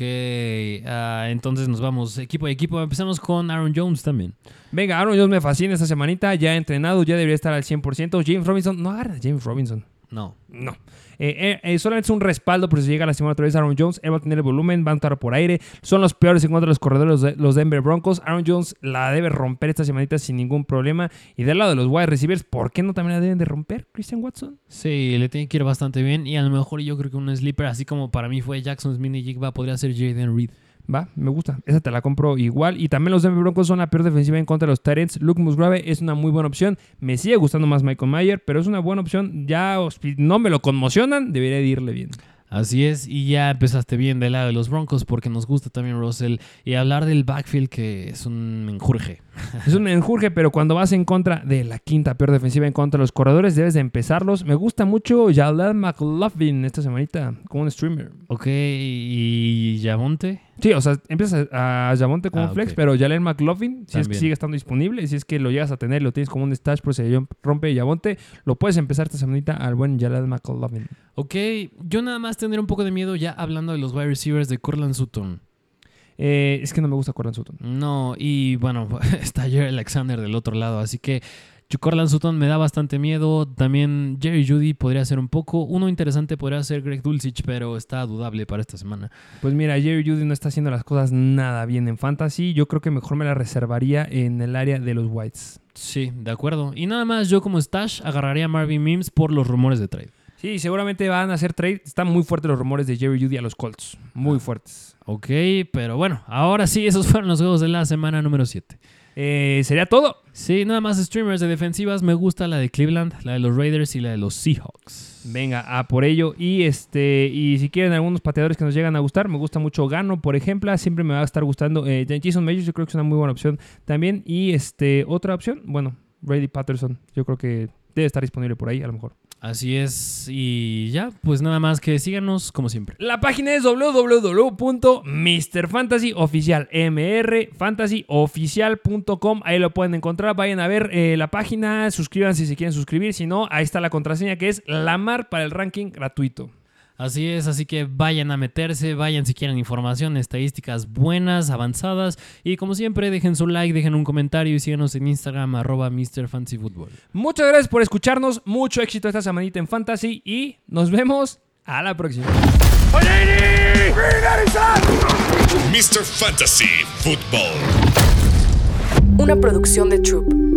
ah, entonces nos vamos equipo a equipo. Empezamos con Aaron Jones también. Venga, Aaron Jones me fascina esta semanita. Ya entrenado, ya debería estar al 100%. James Robinson, no agarra James Robinson. No. No. Eh, eh, eh, solamente es un respaldo por si llega la semana otra vez Aaron Jones. Él va a tener el volumen, va a entrar por aire. Son los peores en contra de los corredores de los Denver Broncos. Aaron Jones la debe romper esta semanita sin ningún problema. Y del lado de los wide receivers, ¿por qué no también la deben de romper, Christian Watson? Sí, le tiene que ir bastante bien. Y a lo mejor yo creo que un sleeper, así como para mí fue Jackson Smith y Jigba, podría ser Jaden Reed. Va, me gusta. Esa te la compro igual. Y también los Denver Broncos son la peor defensiva en contra de los Tyrants. Luke Musgrave es una muy buena opción. Me sigue gustando más Michael Mayer, pero es una buena opción. Ya no me lo conmocionan, debería de irle bien. Así es, y ya empezaste bien del lado de los Broncos porque nos gusta también Russell y hablar del backfield que es un menjurje. Es un menjurje, pero cuando vas en contra de la quinta peor defensiva en contra de los corredores, debes de empezarlos. Me gusta mucho Jalal McLaughlin esta semanita como un streamer. Ok, ¿y Yamonte? Sí, o sea, empiezas a Yamonte como Ah, un flex, ok. pero Jalen McLaughlin, si es que sigue estando disponible, si es que lo llegas a tener, lo tienes como un stash, pues se rompe Yamonte, lo puedes empezar esta semanita al buen Jalal McLaughlin. Ok, yo nada más tendría un poco de miedo ya hablando de los wide receivers de Cortland Sutton. Eh, es que no me gusta Corland Sutton. No, y bueno, está Jerry Alexander del otro lado, así que Cortland Sutton me da bastante miedo. También Jerry Judy podría ser un poco. Uno interesante podría ser Greg Dulcich, pero está dudable para esta semana. Pues mira, Jerry Judy no está haciendo las cosas nada bien en Fantasy. Yo creo que mejor me la reservaría en el área de los Whites. Sí, de acuerdo. Y nada más, yo como stash agarraría a Marvin Mims por los rumores de trade. Sí, seguramente van a hacer trade. Están muy fuertes los rumores de Jerry Judy a los Colts. Muy fuertes. Ok, pero bueno, ahora sí, esos fueron los juegos de la semana número 7. Eh, Sería todo. Sí, nada más streamers de defensivas. Me gusta la de Cleveland, la de los Raiders y la de los Seahawks. Venga, a por ello. Y este, y si quieren algunos pateadores que nos llegan a gustar, me gusta mucho Gano, por ejemplo. Siempre me va a estar gustando. Eh, Jason Majors, yo creo que es una muy buena opción también. Y este, otra opción, bueno, Brady Patterson. Yo creo que debe estar disponible por ahí, a lo mejor. Así es, y ya, pues nada más que síganos como siempre. La página es www.mrfantasyoficial, mrfantasyoficial.com. Ahí lo pueden encontrar. Vayan a ver eh, la página, suscríbanse si se quieren suscribir. Si no, ahí está la contraseña que es Lamar para el ranking gratuito. Así es, así que vayan a meterse, vayan si quieren información, estadísticas buenas, avanzadas. Y como siempre, dejen su like, dejen un comentario y síganos en Instagram, arroba MrFantasyFootball. Muchas gracias por escucharnos. Mucho éxito esta semanita en Fantasy y nos vemos a la próxima. Mr. Fantasy Football. Una producción de Troop.